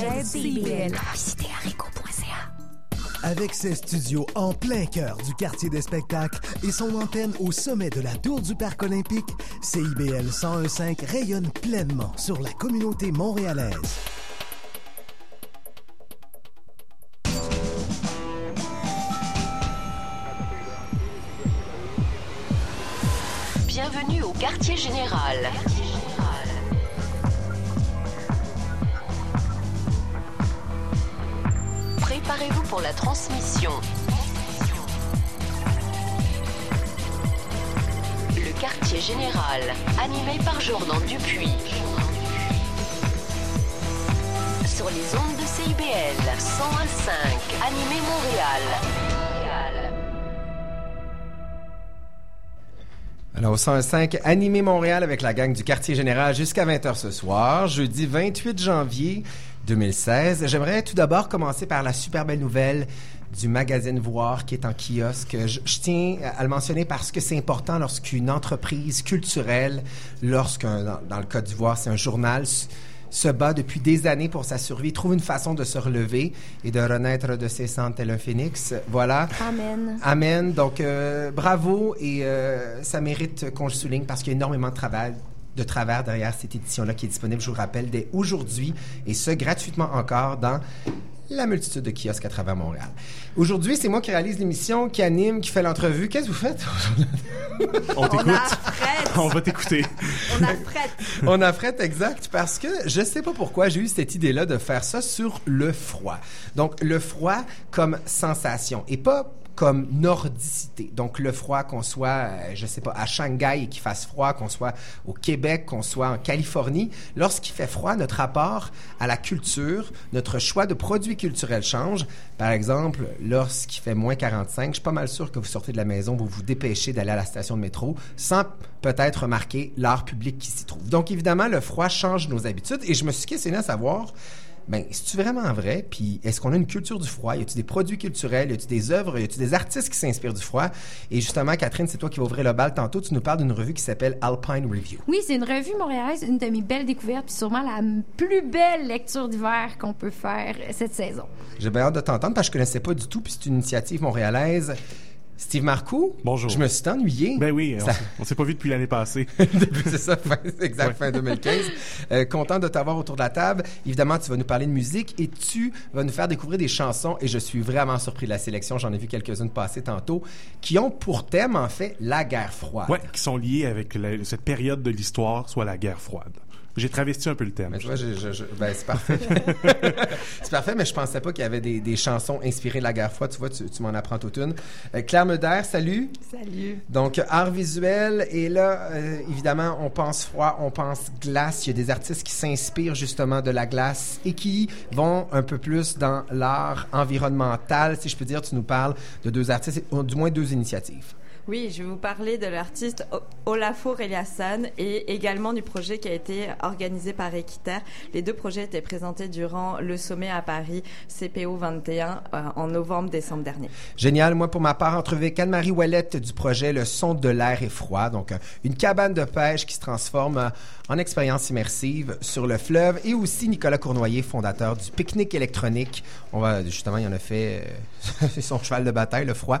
CIBL. Visitez haricot.ca. Avec ses studios en plein cœur du quartier des spectacles et son antenne au sommet de la tour du Parc olympique, CIBL 101.5 rayonne pleinement sur la communauté montréalaise. Bienvenue au quartier général. Pour la transmission. Le quartier général, animé par Jordan Dupuis. Sur les ondes de CIBL 101.5, animé Montréal. Alors, au 105, Animé Montréal avec la gang du Quartier Général jusqu'à 20h ce soir, jeudi 28 janvier 2016. J'aimerais tout d'abord commencer par la super belle nouvelle du magazine Voir qui est en kiosque. Je, je tiens à le mentionner parce que c'est important lorsqu'une entreprise culturelle, lorsqu'un, dans, dans le cas du Voir, c'est un journal, se bat depuis des années pour sa survie, trouve une façon de se relever et de renaître de ses cendres tel un phénix. Voilà. Amen. Amen. Donc, euh, bravo et euh, ça mérite qu'on le souligne parce qu'il y a énormément de travail de travers derrière cette édition-là qui est disponible, je vous le rappelle, dès aujourd'hui et ce gratuitement encore dans la multitude de kiosques à travers Montréal. Aujourd'hui, c'est moi qui réalise l'émission, qui anime, qui fait l'entrevue. Qu'est-ce que vous faites? On t'écoute. On va t'écouter. On affrète. On exact parce que je sais pas pourquoi j'ai eu cette idée-là de faire ça sur le froid. Donc le froid comme sensation et pas comme nordicité. Donc le froid qu'on soit, euh, je sais pas, à Shanghai et qu'il fasse froid, qu'on soit au Québec, qu'on soit en Californie, lorsqu'il fait froid, notre rapport à la culture, notre choix de produits culturels change. Par exemple, lorsqu'il fait moins 45, je suis pas mal sûr que vous sortez de la maison, vous vous dépêchez d'aller à la station de métro sans peut-être remarquer l'art public qui s'y trouve. Donc évidemment, le froid change nos habitudes et je me suis questionné à savoir ben, c'est-tu vraiment vrai? Puis est-ce qu'on a une culture du froid? Y a-t-il des produits culturels? Y a-t-il des œuvres? Y a-t-il des artistes qui s'inspirent du froid? Et justement, Catherine, c'est toi qui vas ouvrir le bal tantôt. Tu nous parles d'une revue qui s'appelle Alpine Review. Oui, c'est une revue montréalaise, une de mes belles découvertes, puis sûrement la plus belle lecture d'hiver qu'on peut faire cette saison. J'ai bien hâte de t'entendre parce que je connaissais pas du tout, puis c'est une initiative montréalaise. Steve Marcoux? Bonjour. Je me suis ennuyé. Ben oui, on Ça- on s'est pas vu depuis l'année passée. Depuis, c'est ça, fin, exact, fin 2015. Euh, content de t'avoir autour de la table. Évidemment, tu vas nous parler de musique et tu vas nous faire découvrir des chansons. Et je suis vraiment surpris de la sélection. J'en ai vu quelques-unes passer tantôt, qui ont pour thème, en fait, la guerre froide. Ouais, qui sont liés avec la- cette période de l'histoire, soit la guerre froide. J'ai travesti un peu le thème. Mais tu vois, je- je- je- ben, c'est parfait. c'est parfait, mais je pensais pas qu'il y avait des, des chansons inspirées de la guerre froide. Tu vois, tu, tu m'en apprends toute une. Euh, Claire Meder, salut. Salut. Donc, art visuel. Et là, euh, évidemment, on pense froid, on pense glace. Il y a des artistes qui s'inspirent justement de la glace et qui vont un peu plus dans l'art environnemental. Si je peux dire, tu nous parles de deux artistes, ou du moins deux initiatives. Oui, je vais vous parler de l'artiste Olafur Eliasson et également du projet qui a été organisé par Equiter. Les deux projets étaient présentés durant le sommet à Paris CPO 21 euh, en novembre-décembre dernier. Génial. Moi, pour ma part, entrevue Anne-Marie Ouellette du projet Le son de l'air et froid. Donc, euh, une cabane de pêche qui se transforme euh, en expérience immersive sur le fleuve. Et aussi Nicolas Cournoyer, fondateur du pique-nique électronique. On va, justement, il en a fait son cheval de bataille, le froid.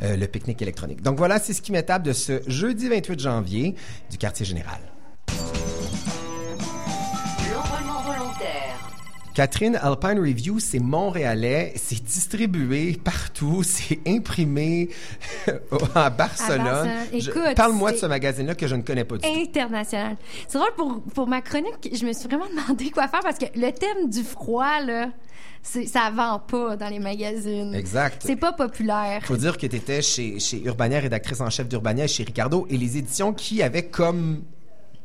le pique-nique électronique. Voilà, c'est ce qui m'étape de ce jeudi 28 janvier du quartier général. Catherine Alpine Review, c'est montréalais, c'est distribué partout, c'est imprimé à Barcelone. Parle-moi de ce magazine-là que je ne connais pas du tout. International. C'est drôle, pour, pour ma chronique, je me suis vraiment demandé quoi faire parce que le thème du froid, là, ça vend pas dans les magazines. Exact. C'est pas populaire. faut dire que tu étais chez, chez Urbania, rédactrice en chef d'Urbania, chez Ricardo, et les éditions qui avaient comme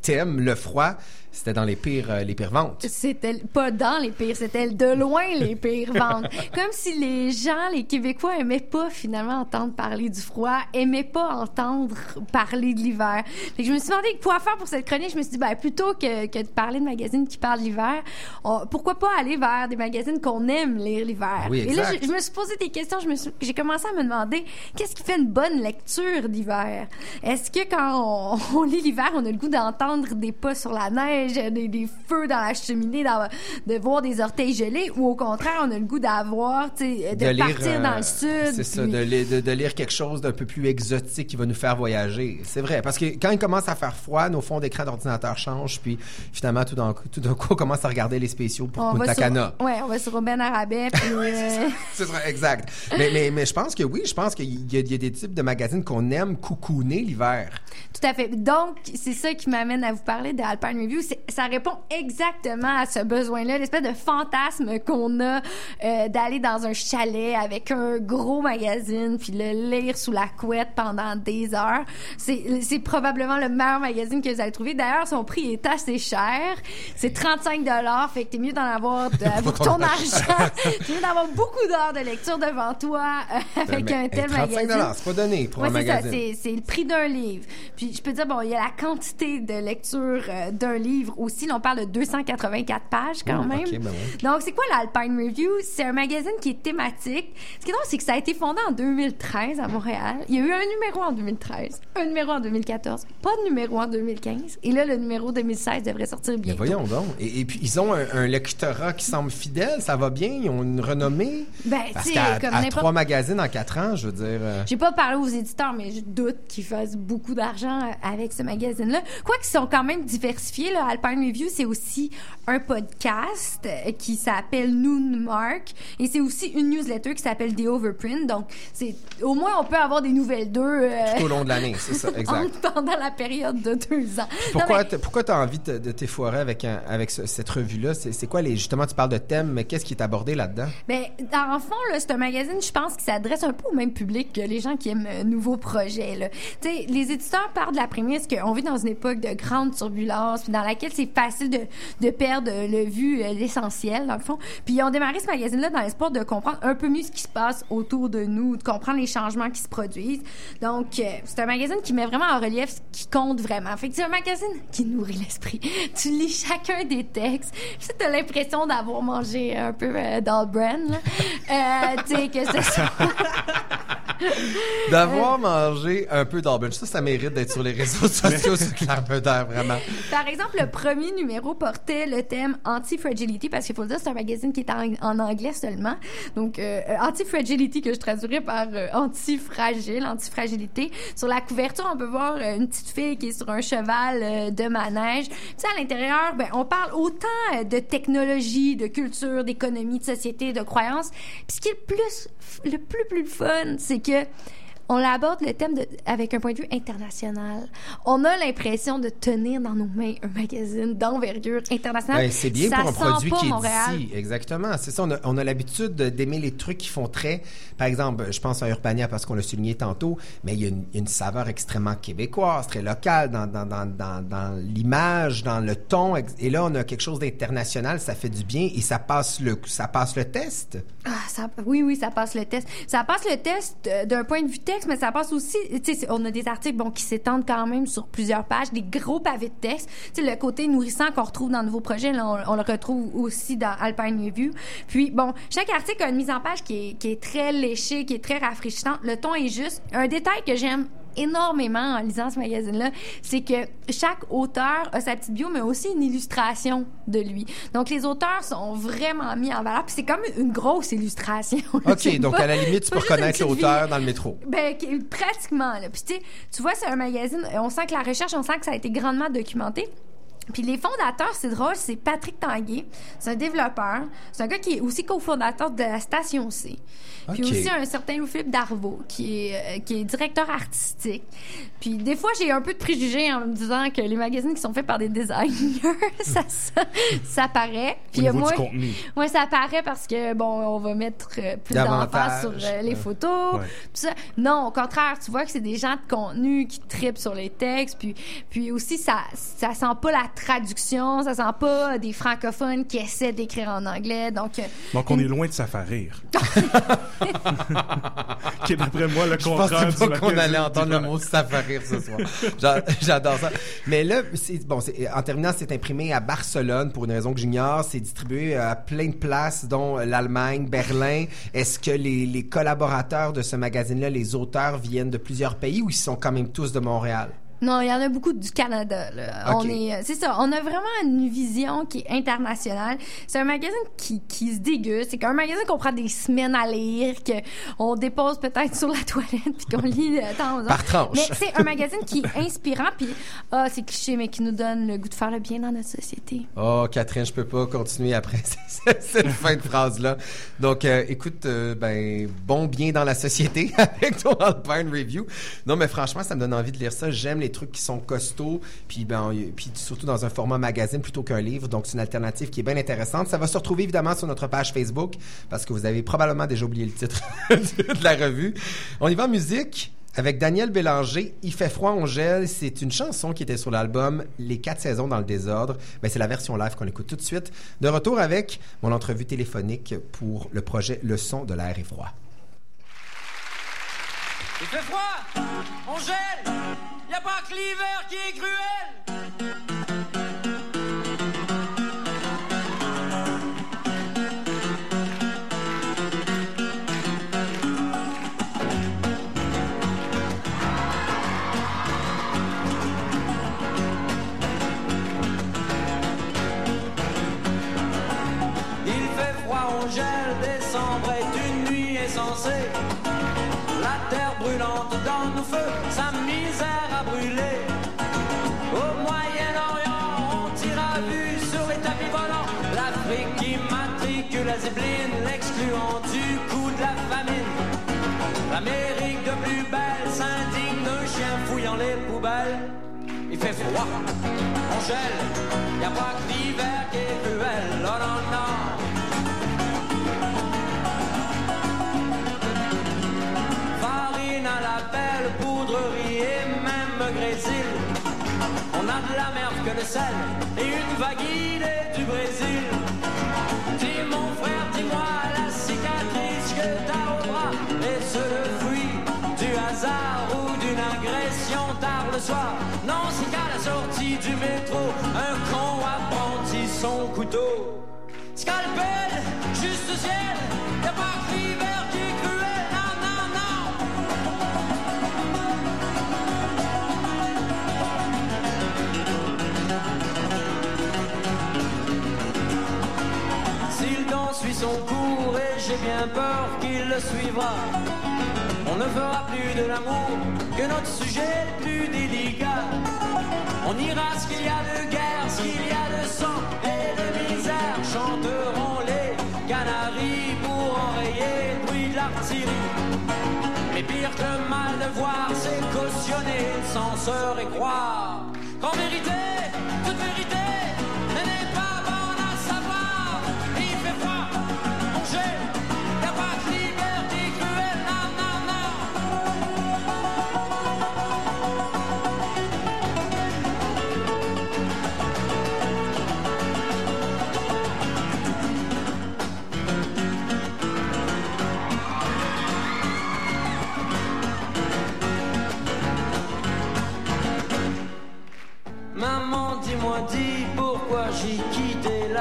thème le froid, c'était dans les pires, euh, les pires ventes. C'était pas dans les pires, c'était de loin les pires ventes. Comme si les gens, les Québécois, aimaient pas finalement entendre parler du froid, aimaient pas entendre parler de l'hiver. Fait que je me suis demandé quoi faire pour cette chronique. Je me suis dit, ben, plutôt que, que de parler de magazines qui parlent l'hiver, pourquoi pas aller vers des magazines qu'on aime lire l'hiver? Oui, Et là, je, je me suis posé des questions. J'ai commencé à me demander, qu'est-ce qui fait une bonne lecture d'hiver? Est-ce que quand on, on lit l'hiver, on a le goût d'entendre des pas sur la neige? Neige, des, des feux dans la cheminée, de voir des orteils gelés, ou au contraire, on a le goût d'avoir, de, lire, partir euh, dans le sud. C'est ça, puis- de, li- de- de lire quelque chose d'un peu plus exotique qui va nous faire voyager. C'est vrai, parce que quand il commence à faire froid, nos fonds d'écran d'ordinateur changent, puis finalement, tout d'un coup, coup, on commence à regarder les spéciaux pour on Punta Cana. ouais, on va sur Ben Arabet, puis euh, C'est ça, exact. mais, mais, mais je pense que oui, je pense qu'il y, y a des types de magazines qu'on aime coucouner l'hiver. Tout à fait. Donc, c'est ça qui m'amène à vous parler de Alpine Review. Ça répond exactement à ce besoin-là, l'espèce de fantasme qu'on a euh, d'aller dans un chalet avec un gros magazine puis le lire sous la couette pendant des heures. C'est probablement le meilleur magazine que vous allez trouver. D'ailleurs, son prix est assez cher. C'est 35 dollars, fait que t'es mieux d'en avoir de- pour ton argent. t'es mieux d'avoir beaucoup d'heures de lecture devant toi euh, avec Mais, un tel 35 magazine. c'est pas donné pour Ouais, un magazine. c'est le prix d'un livre. Puis je peux dire, bon, il y a la quantité de lecture euh, d'un livre aussi. Là, on parle de 284 pages quand Ouh, même. ben ouais. Donc, c'est quoi l'Alpine Review? C'est un magazine qui est thématique. Ce qui est drôle, c'est que ça a été fondé en 2013 à Montréal. Il y a eu un numéro en 2013, un numéro en 2014, pas de numéro en 2015. Et là, le numéro 2016 devrait sortir Mais bientôt. voyons donc. Et, et puis, ils ont un, un lectorat qui semble fidèle, ça va bien, ils ont une renommée? Ben, Parce qu'à trois magazines en quatre ans, je veux dire... euh, J'ai pas parlé aux éditeurs, mais je doute qu'ils fassent beaucoup d'argent avec ce magazine-là. Quoi qu'ils sont quand même diversifiés, là. Alpine Review, c'est aussi un podcast euh, qui s'appelle Noon Mark et c'est aussi une newsletter qui s'appelle The Overprint. Donc, c'est au moins on peut avoir des nouvelles d'eux euh, tout au long de l'année, c'est ça, exact. en- pendant la période de deux ans. Pourquoi mais- t'as- pourquoi tu as envie de, de t'effoirer avec, un- avec ce- cette revue-là? C'est c'est quoi les. Justement, tu parles de thèmes, mais qu'est-ce qui est abordé là-dedans? Ben, le fond, là, c'est un magazine, je pense, qui s'adresse un peu au même public que les gens qui aiment euh, nouveaux projets. Là. Tu sais, les éditeurs partent de la prémisse qu'on vit dans une époque de grande turbulence, puis dans laquelle c'est facile de, de perdre euh, le vue, euh, l'essentiel, dans le fond. Puis ils ont démarré ce magazine-là dans l'espoir de comprendre un peu mieux ce qui se passe autour de nous, de comprendre les changements qui se produisent. Donc, euh, c'est un magazine qui met vraiment en relief ce qui compte vraiment. Fait que c'est un magazine qui nourrit l'esprit. Tu lis chacun des textes. Puis tu as l'impression d'avoir mangé un peu euh, là. Euh, tu sais, que ce soit... D'avoir mangé un peu d'Auburn. Ça, ça mérite d'être sur les réseaux sociaux, ce Claire Beder, vraiment. Par exemple, le premier numéro portait le thème Anti-Fragility, parce qu'il faut le dire, c'est un magazine qui est en, anglais seulement. Donc, euh, Anti-Fragility, que je traduirais par euh, Anti-Fragile, Anti-Fragilité. Sur la couverture, on peut voir euh, une petite fille qui est sur un cheval euh, de manège. Tu sais, à l'intérieur, ben, on parle autant euh, de technologie, de culture, d'économie, de société, de croyances. Puis ce qui est le plus, le plus, plus fun, c'est que on l'aborde le thème de, avec un point de vue international. On a l'impression de tenir dans nos mains un magazine d'envergure internationale. Ben, c'est bien Ça pour un produit qui est Montréal. d'ici. Exactement. C'est ça. On a, on a l'habitude de- d'aimer les trucs qui font très. Par exemple, je pense à Urbania parce qu'on l'a souligné tantôt, mais il y a une, une saveur extrêmement québécoise, très locale dans, dans, dans, dans, dans l'image, dans le ton. Et là, on a quelque chose d'international. Ça fait du bien et ça passe le, ça passe le test. Ah, ça, oui, oui, ça passe le test. Ça passe le test euh, d'un point de vue mais ça passe aussi, on a des articles, qui s'étendent quand même sur plusieurs pages, des gros pavés de texte. Tu sais, le côté nourrissant qu'on retrouve dans Nouveaux Projets, là, on, on le retrouve aussi dans Alpine Review. Puis, bon, chaque article a une mise en page qui est, qui est très léchée, qui est très rafraîchissante. Le ton est juste. Un détail que j'aime énormément en lisant ce magazine-là, c'est que chaque auteur a sa petite bio, mais aussi une illustration de lui. Donc, les auteurs sont vraiment mis en valeur. Puis c'est comme une grosse illustration. là. OK, donc pas- à la limite, tu peux reconnaître l'auteur dans le métro. Ben, pratiquement. Là. Puis tu sais, tu vois, c'est un magazine, on sent que la recherche, on sent que ça a été grandement documenté. Puis les fondateurs, c'est drôle, c'est Patrick Tanguay, c'est un développeur, c'est un gars qui est aussi cofondateur de la station C. Puis Ok. aussi un certain Louis-Philippe Darvaux, qui est, euh, qui est directeur artistique. Puis des fois, j'ai un peu de préjugés en me disant que les magazines qui sont faits par des designers, ça, ça, ça paraît. Puis Au moi, du contenu. Ouais, ça apparaît parce que, bon, on va mettre euh, plus d'emphase sur euh, les photos. Ouais. ça. Non, au contraire, tu vois que c'est des gens de contenu qui tripent sur les textes. Puis, puis aussi, ça, ça sent pas la traduction, ça sent pas des francophones qui essaient d'écrire en anglais. Donc, Donc, on est loin de rire. qui est d'après moi le Je contraire pensais du pas qu'on allait entendre le mot rire ce soir. J'a- J'adore ça. Mais là, bon, en terminant, c'est imprimé à Barcelone pour une raison que j'ignore. C'est distribué à plein de places, dont l'Allemagne, Berlin. Est-ce que les, les collaborateurs de ce magazine-là, les auteurs, viennent de plusieurs pays ou ils sont quand même tous de Montréal? Non, il y en a beaucoup du Canada. Là. On est, euh, c'est ça. On a vraiment une vision qui est internationale. C'est un magazine qui, qui se déguste. C'est un magazine qu'on prend des semaines à lire, qu'on dépose peut-être sur la toilette, puis qu'on lit de temps en temps. Par tranche. Mais c'est un magazine qui est inspirant, puis ah, c'est cliché, mais qui nous donne le goût de faire le bien dans notre société. Oh, Catherine, je peux pas continuer après cette- cette fin de phrase-là. Donc, euh, écoute, euh, ben, bon bien dans la société avec ton Alpine Review. Non, mais franchement, ça me donne envie de lire ça. J'aime les trucs qui sont costauds, puis ben, puis surtout dans un format magazine plutôt qu'un livre. Donc, c'est une alternative qui est bien intéressante. Ça va se retrouver évidemment sur notre page Facebook, parce que vous avez probablement déjà oublié le titre de la revue. On y va en musique. Avec Daniel Bélanger, Il fait froid, on gèle. C'est une chanson qui était sur l'album Les quatre saisons dans le désordre. Ben, c'est la version live qu'on écoute tout de suite. De retour avec mon entrevue téléphonique pour le projet Le son de l'air et froid. Il fait froid, on gèle, y a pas que l'hiver qui est cruel. Il fait froid, on gèle, décembre est une nuit insensée. La terre brûlante dans nos feux, sa misère brûler. Au Moyen-Orient, on tire à vue sur les tapis volants. L'Afrique qui matricule la zébeline, l'excluant du coup de la famine. L'Amérique de plus belle s'indigne d'un chien fouillant les poubelles. Il fait froid, on gèle, y a pas que l'hiver qui est cruel. Oh non. Le sel et une vague du Brésil. Dis mon frère, dis-moi la cicatrice que t'as au bras. Est-ce le fruit du hasard ou d'une agression tard le soir? Non, c'est qu'à la sortie du métro, un con a brandi son couteau. Scalpel, juste ciel, y'a pas peur qu'il le suivra, on ne fera plus de l'amour que notre sujet le plus délicat. On ira ce qu'il y a de guerre, ce qu'il y a de sang et de misère. Chanteront les canaries pour enrayer le bruit de l'artillerie. Mais pire que mal de voir, c'est cautionner sans se croire. Qu'en vérité,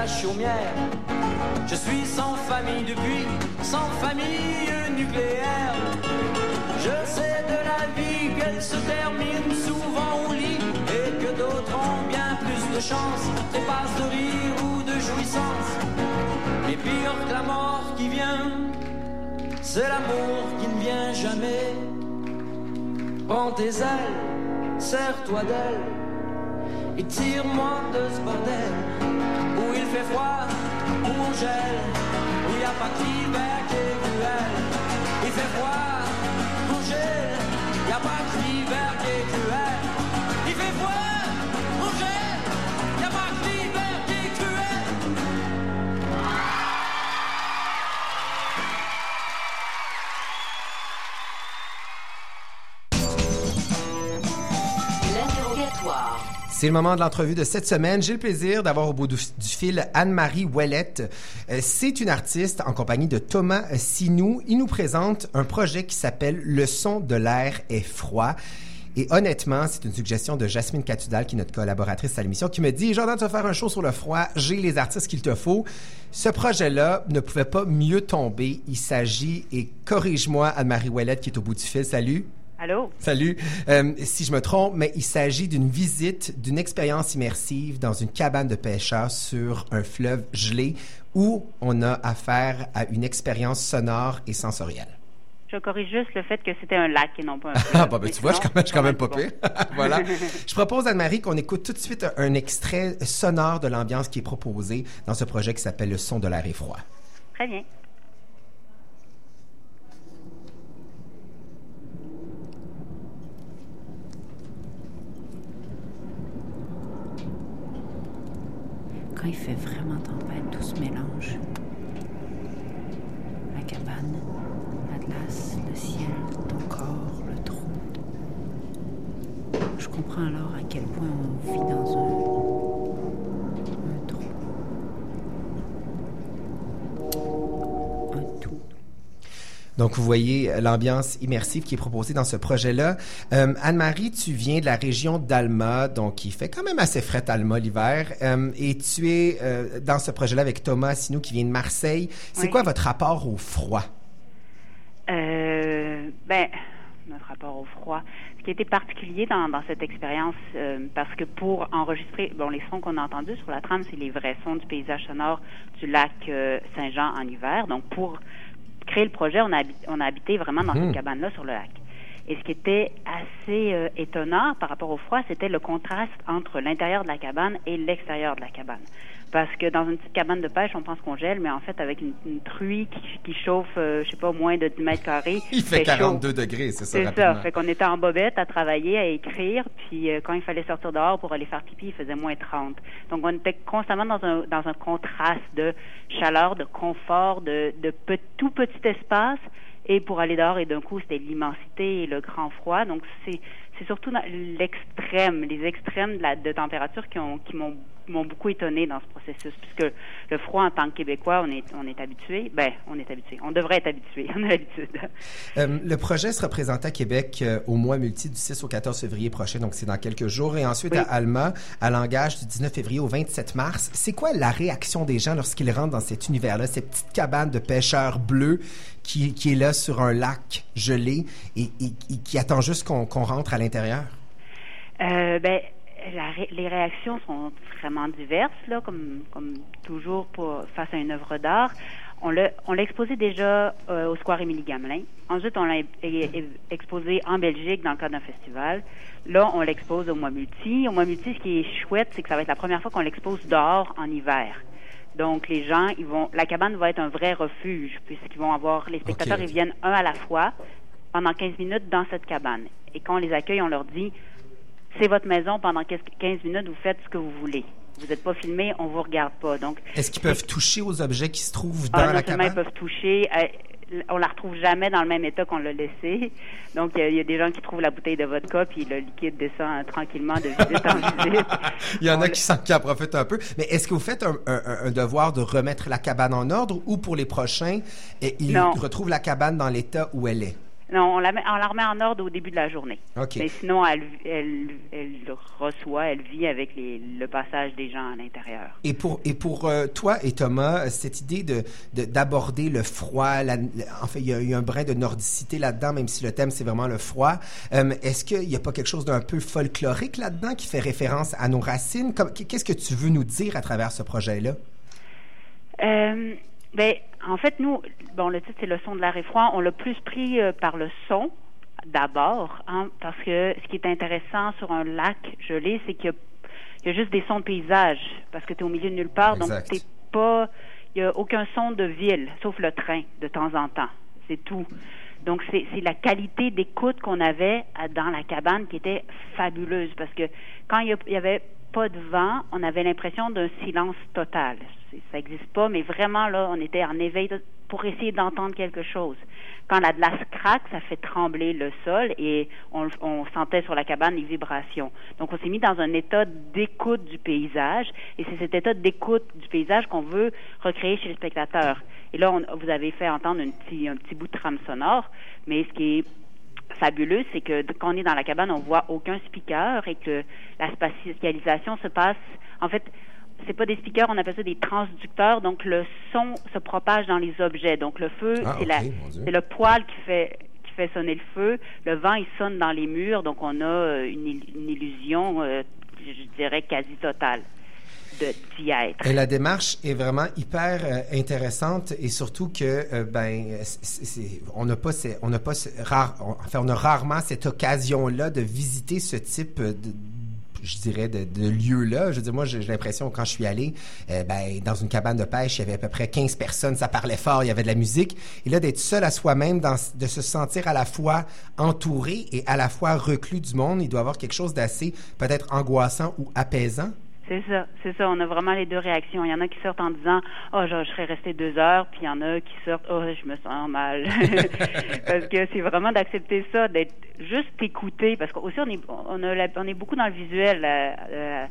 chaumière. Je suis sans famille depuis, sans famille nucléaire. Je sais de la vie qu'elle se termine souvent au lit et que d'autres ont bien plus de chance, trépassent de rire ou de jouissance. Mais pire que la mort qui vient, c'est l'amour qui ne vient jamais. Prends tes ailes, serre-toi d'elle et tire-moi de ce bordel où il fait froid, où on gèle, où il n'y a pas que l'hiver qui est cruel. Il fait froid, C'est le moment de l'entrevue de cette semaine. J'ai le plaisir d'avoir au bout du, fil Anne-Marie Ouellette. Euh, c'est une artiste en compagnie de Thomas Sinou. Il nous présente un projet qui s'appelle Le son de l'air est froid. Et honnêtement, c'est une suggestion de Jasmine Catudal, qui est notre collaboratrice à l'émission, qui me dit Jordan, tu vas faire un show sur le froid, j'ai les artistes qu'il te faut. Ce projet-là ne pouvait pas mieux tomber. Il s'agit, et corrige-moi, Anne-Marie Ouellette, qui est au bout du fil. Salut. Allô? Salut. Euh, si je me trompe, mais il s'agit d'une visite, d'une expérience immersive dans une cabane de pêcheurs sur un fleuve gelé où on a affaire à une expérience sonore et sensorielle. Je corrige juste le fait que c'était un lac et non pas un fleuve. Ah, bah, ben, tu vois, je suis quand même, je suis quand même pas pire. voilà. Je propose, Anne-Marie, qu'on écoute tout de suite un, un extrait sonore de l'ambiance qui est proposée dans ce projet qui s'appelle Le son de l'air et froid. Très bien. Il fait vraiment tempête, tout se mélange. La cabane, la glace, le ciel, ton corps, le trou. Je comprends alors à quel point on vit dans un, Donc, vous voyez euh, l'ambiance immersive qui est proposée dans ce projet-là. Euh, Anne-Marie, tu viens de la région d'Alma, donc il fait quand même assez frais Alma l'hiver, euh, et tu es euh, dans ce projet-là avec Thomas Sinou qui vient de Marseille. C'est Oui. quoi votre rapport au froid? Ben, notre rapport au froid. Ce qui a été particulier dans, dans cette expérience, euh, parce que pour enregistrer, bon, les sons qu'on a entendus sur la trame, c'est les vrais sons du paysage sonore du lac euh, Saint-Jean en hiver. Donc, pour créer le projet, on a, habi- on a habité vraiment dans Mhm. cette cabane-là sur le lac. Et ce qui était assez euh, étonnant par rapport au froid, c'était le contraste entre l'intérieur de la cabane et l'extérieur de la cabane. Parce que dans une petite cabane de pêche, on pense qu'on gèle, mais en fait, avec une, une truie qui, qui chauffe, euh, je sais pas, moins de 10 mètres carrés, Il fait chaud. 42 degrés, c'est ça, C'est ça. Fait qu'on était en bobette à travailler, à écrire, puis euh, quand il fallait sortir dehors pour aller faire pipi, il faisait moins 30. Donc on était constamment dans un dans un contraste de chaleur, de confort, de de pe- tout petit espace et pour aller dehors et d'un coup c'était l'immensité et le grand froid. Donc c'est c'est surtout l'extrême, les extrêmes de, la, de température qui ont qui m'ont m'ont beaucoup étonné dans ce processus puisque le froid en tant que québécois on est on est habitué ben on est habitué on devrait être habitué on a l'habitude Euh, le projet sera présenté à Québec euh, au mois multi du 6 au 14 février prochain, donc c'est dans quelques jours. Et ensuite Oui. à Alma, à Langage du 19 février au 27 mars. C'est quoi la réaction des gens lorsqu'ils rentrent dans cet univers-là, cette petite cabane de pêcheurs bleus qui, qui est là sur un lac gelé et, et- et qui attend juste qu'on qu'on rentre à l'intérieur? Euh, ben, la ré- les réactions sont vraiment diverses, là, comme, comme toujours pour, face à une œuvre d'art. On l'a, exposé déjà euh, au Square Émilie Gamelin. Ensuite, on l'a exposé en Belgique dans le cadre d'un festival. Là, on l'expose au mois multi. Au mois multi, ce qui est chouette, c'est que ça va être la première fois qu'on l'expose dehors en hiver. Donc, les gens, ils vont, la cabane va être un vrai refuge, puisqu'ils vont avoir, les spectateurs, ils viennent un à la fois pendant 15 minutes dans cette cabane. Et quand on les accueille, on leur dit, c'est votre maison pendant 15 minutes, vous faites ce que vous voulez. Vous n'êtes pas filmé, on vous regarde pas. Donc, Est-ce qu'ils peuvent toucher aux objets qui se trouvent dans ah, la cabane? ils peuvent toucher, euh, on la retrouve jamais dans le même état qu'on l'a laissé. Donc, il y y, a des gens qui trouvent la bouteille de vodka, puis le liquide descend euh, tranquillement de visite en visite. Il y en On a le- qui, qui en profitent un peu. Mais est-ce que vous faites un, un- un devoir de remettre la cabane en ordre ou pour les prochains, et ils Non. retrouvent la cabane dans l'état où elle est? Non, on la, met- on la remet en ordre au début de la journée. Mais sinon, elle, elle, elle reçoit, elle vit avec les, le passage des gens à l'intérieur. Et pour, et pour euh, toi et Thomas, cette idée de, de- d'aborder le froid, la- en fait, il y, a, a un brin de nordicité là-dedans, même si le thème, c'est vraiment le froid. Euh, est-ce qu'il n'y a pas quelque chose d'un peu folklorique là-dedans qui fait référence à nos racines? Qu'est-ce que tu veux nous dire à travers ce projet-là? Euh, ben, en fait, nous, bon, le titre c'est le son de l'air et froid. On l'a plus pris euh, par le son d'abord, hein, parce que ce qui est intéressant sur un lac gelé, c'est qu'il y a, il y a juste des sons de paysage, parce que tu es au milieu de nulle part, Exact. donc t'es pas, il y a aucun son de ville, sauf le train de temps en temps. C'est tout. Donc c'est la qualité d'écoute qu'on avait dans la cabane qui était fabuleuse, parce que quand il y a- il y avait pas de vent, on avait l'impression d'un silence total. Ça n'existe pas, mais vraiment là, on était en éveil pour essayer d'entendre quelque chose. Quand la glace craque, ça fait trembler le sol et on, sentait sur la cabane les vibrations. Donc on s'est mis dans un état d'écoute du paysage et c'est cet état d'écoute du paysage qu'on veut recréer chez le spectateur. Et là, vous avez fait entendre un petit, bout de trame sonore, mais ce qui est fabuleux, c'est que quand on est dans la cabane, on voit aucun speaker et que la spatialisation se passe. En fait, c'est pas des speakers, on appelle ça des transducteurs. Donc le son se propage dans les objets. Donc le feu, Ah, c'est le poêle qui fait qui fait sonner le feu. Le vent, il sonne dans les murs, donc on a euh, une, il- une illusion, euh, je dirais, quasi totale de d'y être. Et la démarche est vraiment hyper euh, intéressante et surtout que euh, ben on n'a pas on n'a pas rare on, enfin on a rarement cette occasion là de visiter ce type de je dirais de, de lieu là je veux dire moi j'ai l'impression quand je suis allé euh, ben dans une cabane de pêche il y avait à peu près 15 personnes ça parlait fort il y avait de la musique. Et là d'être seul à soi-même de se sentir à la fois entouré et à la fois reclus du monde il doit y avoir quelque chose d'assez peut-être angoissant ou apaisant C'est ça, c'est ça. On a vraiment les deux réactions. Il y en a qui sortent en disant Oh, je, je serais resté deux heures, puis il y en a qui sortent Oh, je me sens mal. parce que c'est vraiment d'accepter ça, d'être juste écouté. Parce qu'aussi, on est, on, a la- on est beaucoup dans le visuel euh, euh,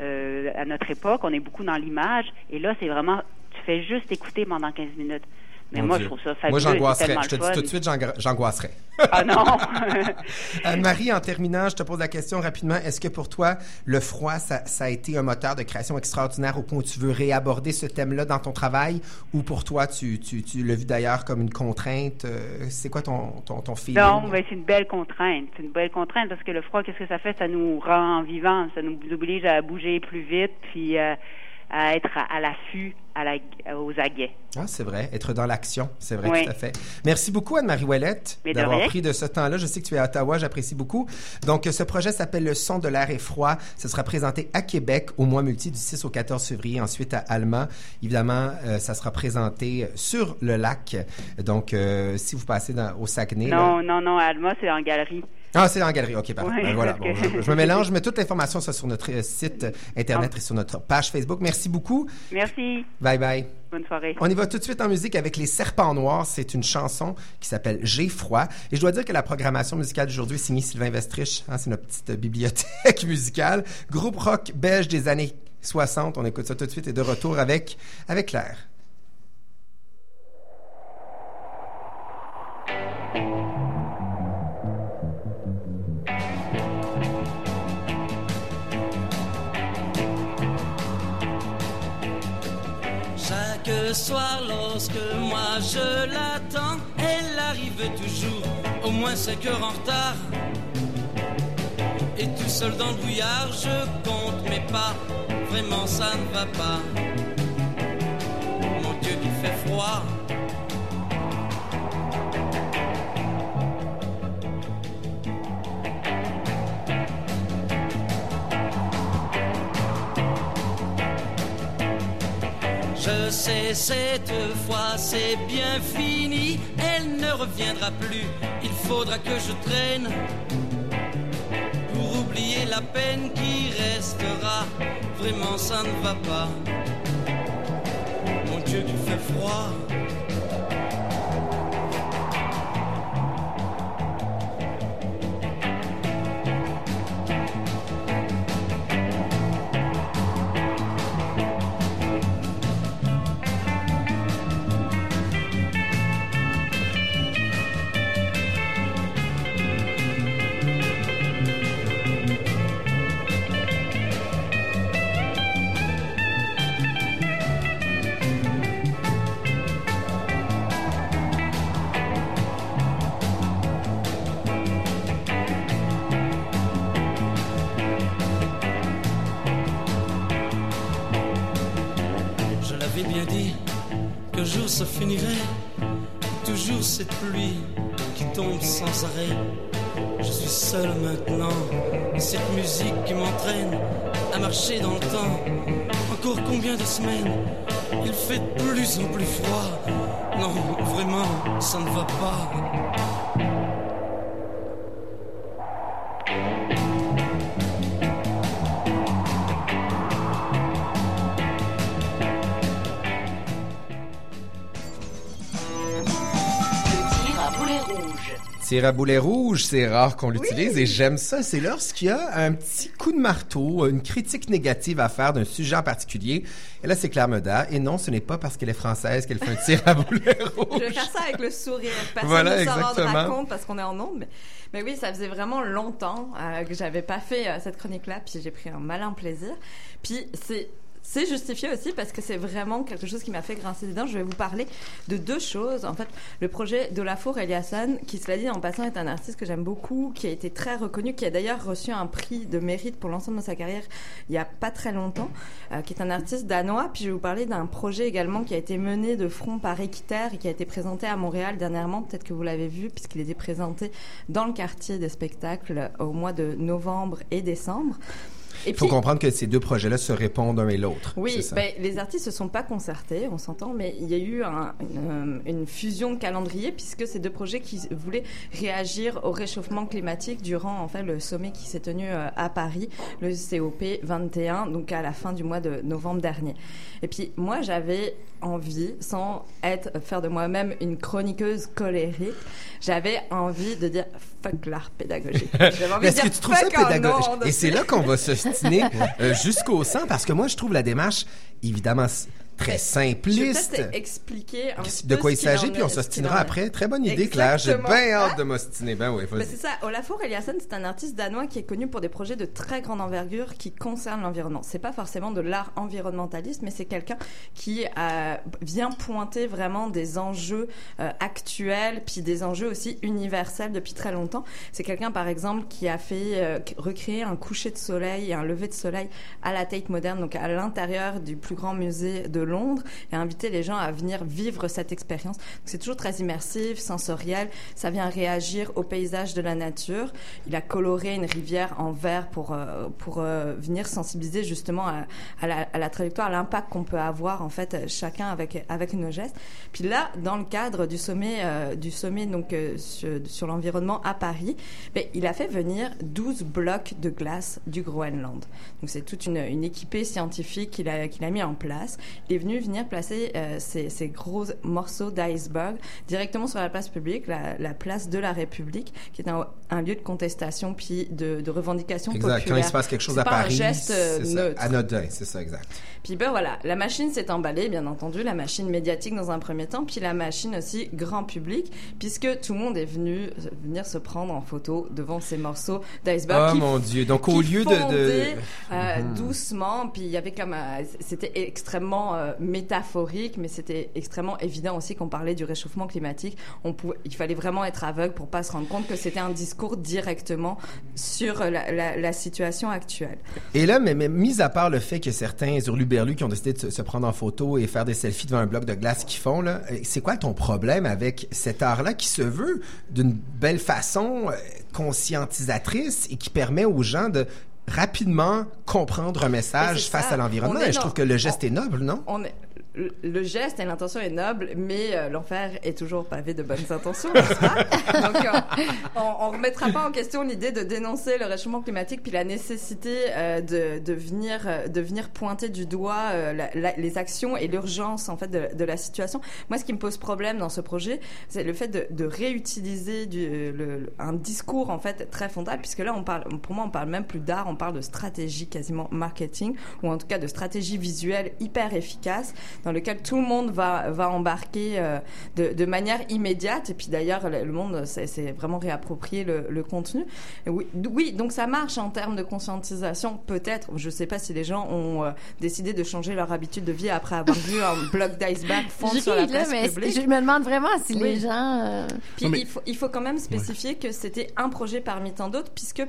euh, à notre époque, on est beaucoup dans l'image, et là, c'est vraiment tu fais juste écouter pendant 15 minutes. Mais Mon moi, Dieu. je trouve ça Moi, fabuleux. c'est j'angoisserais. Je te le dis tout de suite, j'angoisserais. Ah non! Anne-Marie, en terminant, je te pose la question rapidement. Est-ce que pour toi, le froid, ça, ça a été un moteur de création extraordinaire au point où tu veux réaborder ce thème-là dans ton travail? Ou pour toi, tu, tu, tu l'as vu d'ailleurs comme une contrainte? Euh, C'est quoi ton, ton, ton feeling? Non, mais c'est une belle contrainte. C'est une belle contrainte parce que le froid, qu'est-ce que ça fait? Ça nous rend vivants. Ça nous oblige à bouger plus vite, puis euh, à être à, à l'affût, à la, aux aguets. Ah, c'est vrai, être dans l'action, c'est vrai, Oui. tout à fait. Merci beaucoup, Anne-Marie Ouellette, d'avoir pris de ce temps-là. Je sais que tu es à Ottawa, j'apprécie beaucoup. Donc, ce projet s'appelle Le son de l'air et froid. Ce sera présenté à Québec au mois multi du 6 au 14 février, ensuite à Alma. Évidemment, euh, ça sera présenté sur le lac. Donc, euh, si vous passez dans, au Saguenay... là- Non, non, non, Alma, c'est en galerie. Ah, c'est en galerie. OK, parfait. Oui, Ben voilà. Bon, je, je me mélange, mais toute l'information, ça sur notre euh, site Internet et sur notre page Facebook. Merci beaucoup. Merci. Bye bye. Bonne soirée. On y va tout de suite en musique avec Les Serpents Noirs. C'est une chanson qui s'appelle J'ai froid. Et je dois dire que la programmation musicale d'aujourd'hui est signée Sylvain Vestrich. Hein, c'est notre petite bibliothèque musicale. Groupe rock belge des années 60. On écoute ça tout de suite et de retour avec, avec l'air. Chaque soir lorsque moi je l'attends, elle arrive toujours au moins 5 heures en retard. Et tout seul dans le brouillard, je compte mes pas, vraiment ça ne va pas. Mon Dieu, qu'il fait froid. Je sais, cette fois c'est bien fini, elle ne reviendra plus, il faudra que je traîne pour oublier la peine qui restera. Vraiment, ça ne va pas. Mon Dieu, qu'il fait froid. Sans arrêt. Je suis seul maintenant et cette musique qui m'entraîne à marcher dans le temps. Encore combien de semaines Il fait de plus en plus froid. Non, vraiment, ça ne va pas. Rouge. Tir à boulet rouge, c'est rare qu'on l'utilise et j'aime ça. C'est lorsqu'il y a un petit coup de marteau, une critique négative à faire d'un sujet en particulier. Et là, c'est Claire Meda. Et non, ce n'est pas parce qu'elle est française qu'elle fait un tir à boulet rouge. Je vais faire ça avec le sourire. Personne Voilà, ne s'en exactement. compte parce qu'on est en ondes. Mais, mais oui, ça faisait vraiment longtemps euh, que j'avais pas fait euh, cette chronique-là. Puis j'ai pris un malin plaisir. Puis c'est c'est justifié aussi parce que c'est vraiment quelque chose qui m'a fait grincer des dents. Je vais vous parler de deux choses. En fait, le projet de la Eliasson, qui cela dit en passant est un artiste que j'aime beaucoup, qui a été très reconnu, qui a d'ailleurs reçu un prix de mérite pour l'ensemble de sa carrière il y a pas très longtemps, euh, qui est un artiste danois. Puis je vais vous parler d'un projet également qui a été mené de front par Équiterre et qui a été présenté à Montréal dernièrement. Peut-être que vous l'avez vu puisqu'il était présenté dans le quartier des spectacles au mois de novembre et décembre. Il faut comprendre que ces deux projets-là se répondent l'un et l'autre. oui, ça? ben, les artistes se sont pas concertés, on s'entend, mais il y a eu un- une, une fusion de calendrier puisque ces deux projets qui voulaient réagir au réchauffement climatique durant en fait le sommet qui s'est tenu euh, à Paris, le COP 21, donc à la fin du mois de novembre dernier. Et puis moi j'avais envie, sans être faire de moi-même une chroniqueuse colérique, j'avais envie de dire fuck l'art pédagogique. J'avais envie de est-ce que dire tu trouves ça fuck en pédagogique? Et c'est là qu'on va s'ostiner euh, jusqu'au sang, parce que moi, je trouve la démarche, évidemment, très Je vais simpliste. expliquer un De quoi il s'agit, puis on s'ostinera après. Très bonne idée, Claire. J'ai bien hâte de m'ostiner. Ben oui, Ben, c'est ça. Olafur Eliasson, c'est un artiste danois qui est connu pour des projets de très grande envergure qui concernent l'environnement. C'est pas forcément de l'art environnementaliste, mais c'est quelqu'un qui euh, vient pointer vraiment des enjeux euh, actuels, puis des enjeux aussi universels depuis très longtemps. C'est quelqu'un, par exemple, qui a fait euh, recréer un coucher de soleil et un lever de soleil à la Tate Moderne, donc à l'intérieur du plus grand musée de Londres, et inviter les gens à venir vivre cette expérience. C'est toujours très immersif, sensoriel. Ça vient réagir au paysage de la nature. Il a coloré une rivière en vert pour euh, pour euh, venir sensibiliser justement à, la, trajectoire, à l'impact qu'on peut avoir en fait chacun avec avec nos gestes. Puis là, dans le cadre du sommet euh, du sommet donc sur, l'environnement à Paris, ben, il a fait venir 12 blocs de glace du Groenland. Donc c'est toute une, une équipée scientifique qu'il a qu'il a mis en place. Venu venir placer euh, ces, ces gros morceaux d'iceberg directement sur la place publique, la, la place de la République, qui est un, un lieu de contestation puis de, de revendication Exact. Quand il se passe quelque chose à pas un Paris, geste, euh, ça. Anodin, c'est ça, exact. Puis ben voilà, la machine s'est emballée, bien entendu, la machine médiatique dans un premier temps, puis la machine aussi grand public, puisque tout le monde est venu euh, venir se prendre en photo devant ces morceaux d'iceberg. Oh mon Dieu. Donc, au lieu de- euh, Mhm. doucement, puis il y avait comme euh, c'était extrêmement euh, métaphorique, mais c'était extrêmement évident aussi qu'on parlait du réchauffement climatique. Il fallait vraiment être aveugle pour pas se rendre compte que c'était un discours directement sur euh, la, situation actuelle. Et là, mais, mais mis à part le fait que certains hurluberlus qui ont décidé de se, se prendre en photo et faire des selfies devant un bloc de glace qu'ils font, là, euh, c'est quoi ton problème avec cet art-là qui se veut d'une belle façon euh, conscientisatrice et qui permet aux gens de rapidement comprendre un message face à l'environnement? Et je trouve que le geste est noble, non? on est, le- geste et l'intention est noble, mais euh, l'enfer est toujours pavé de bonnes intentions, n'est-ce pas Donc, euh, on, on remettra pas en question l'idée de dénoncer le réchauffement climatique puis la nécessité euh, de, de venir euh, de venir pointer du doigt euh, la- la- les actions et l'urgence en fait de, de la situation. Moi, ce qui me pose problème dans ce projet, c'est le fait de, de réutiliser du, le- le- un discours en fait très frontal, puisque là, on parle, pour moi, on parle même plus d'art, on parle de stratégie quasiment marketing, ou en tout cas de stratégie visuelle hyper efficace, dans lequel tout le monde va va embarquer euh, de, de manière immédiate. Et puis d'ailleurs, le, monde s'est s'est vraiment réapproprié le, le contenu. Et oui, oui, donc ça marche en termes de conscientisation, peut-être. Je sais pas si les gens ont euh, décidé de changer leur habitude de vie après avoir vu un bloc d'iceberg fondre Je sur la là, place mais publique. je me demande vraiment si Oui. les gens... euh, Puis il, faut, il faut quand même spécifier que c'était un projet parmi tant d'autres, puisque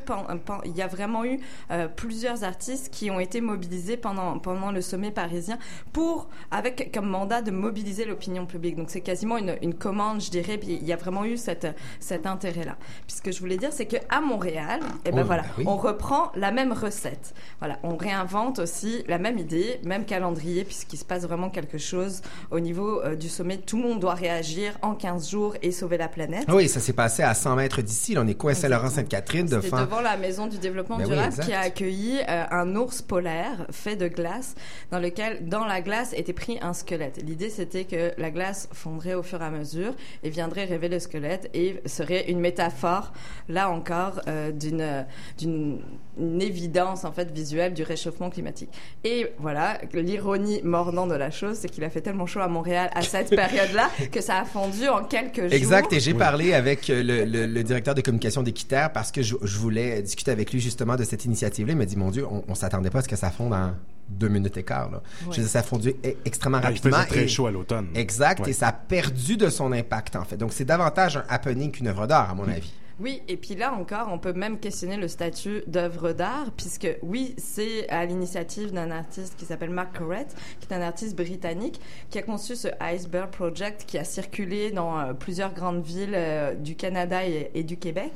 il y a vraiment eu euh, plusieurs artistes qui ont été mobilisés pendant, pendant le sommet parisien pour, avec comme mandat de mobiliser l'opinion publique. Donc c'est quasiment une, une commande, je dirais, puis il y a vraiment eu cette, cet intérêt-là. Puis ce que je voulais dire, c'est qu'à Montréal, eh ben Oh, voilà, oui. on reprend la même recette. Voilà, on réinvente aussi la même idée, même calendrier, puisqu'il se passe vraiment quelque chose au niveau euh, du sommet. Tout le monde doit réagir en 15 jours et sauver la planète. Oui, ça s'est passé à 100 mètres d'ici. Là, on est coin Saint-Laurent-Sainte-Catherine devant... devant la maison du développement Ben durable qui a accueilli euh, un ours polaire fait de glace dans lequel dans la glace était pris un squelette. L'idée c'était que la glace fondrait au fur et à mesure et viendrait révéler le squelette et serait une métaphore là encore euh, d'une d'une une évidence en fait visuelle du réchauffement climatique. Et voilà, l'ironie mordant de la chose, c'est qu'il a fait tellement chaud à Montréal à cette période-là que ça a fondu en quelques jours. Exact. Et j'ai parlé avec euh, le, le- le directeur de communication d'Équiterre parce que je, je voulais discuter avec lui justement de cette initiative-là. Il m'a dit, mon Dieu, on, on s'attendait pas à ce que ça fonde en deux minutes et quart. Là. Je veux dire, ça a fondu e- extrêmement il rapidement. faisait très et- chaud à l'automne. Exact, Ouais. et ça a perdu de son impact, en fait. Donc, c'est davantage un happening qu'une œuvre d'art, à mon avis. Oui, et puis là encore, on peut même questionner le statut d'œuvre d'art, puisque oui, c'est à l'initiative d'un artiste qui s'appelle Mark Corrett, qui est un artiste britannique, qui a conçu ce Iceberg Project qui a circulé dans euh, plusieurs grandes villes euh, du Canada et, et du Québec,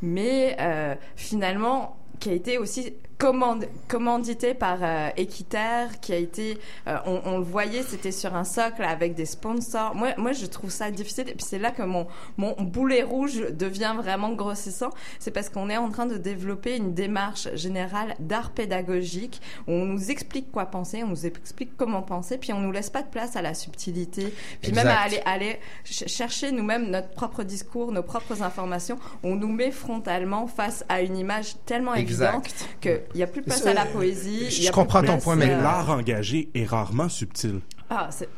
mais euh, finalement qui a été aussi commande, commandité par euh, Équiterre, qui a été, euh, on, on le voyait, c'était sur un socle avec des sponsors. Moi, moi, je trouve ça difficile. Et puis c'est là que mon mon boulet rouge devient vraiment grossissant. C'est parce qu'on est en train de développer une démarche générale d'art pédagogique où on nous explique quoi penser, on nous explique comment penser, puis on nous laisse pas de place à la subtilité, puis Exact. même à aller aller ch- chercher nous-mêmes notre propre discours, nos propres informations. On nous met frontalement face à une image tellement Exact. évidente qu'il n'y a plus de place à la poésie. Je il comprends ton point, mais euh, L'art engagé est rarement subtil. Ah, c'est...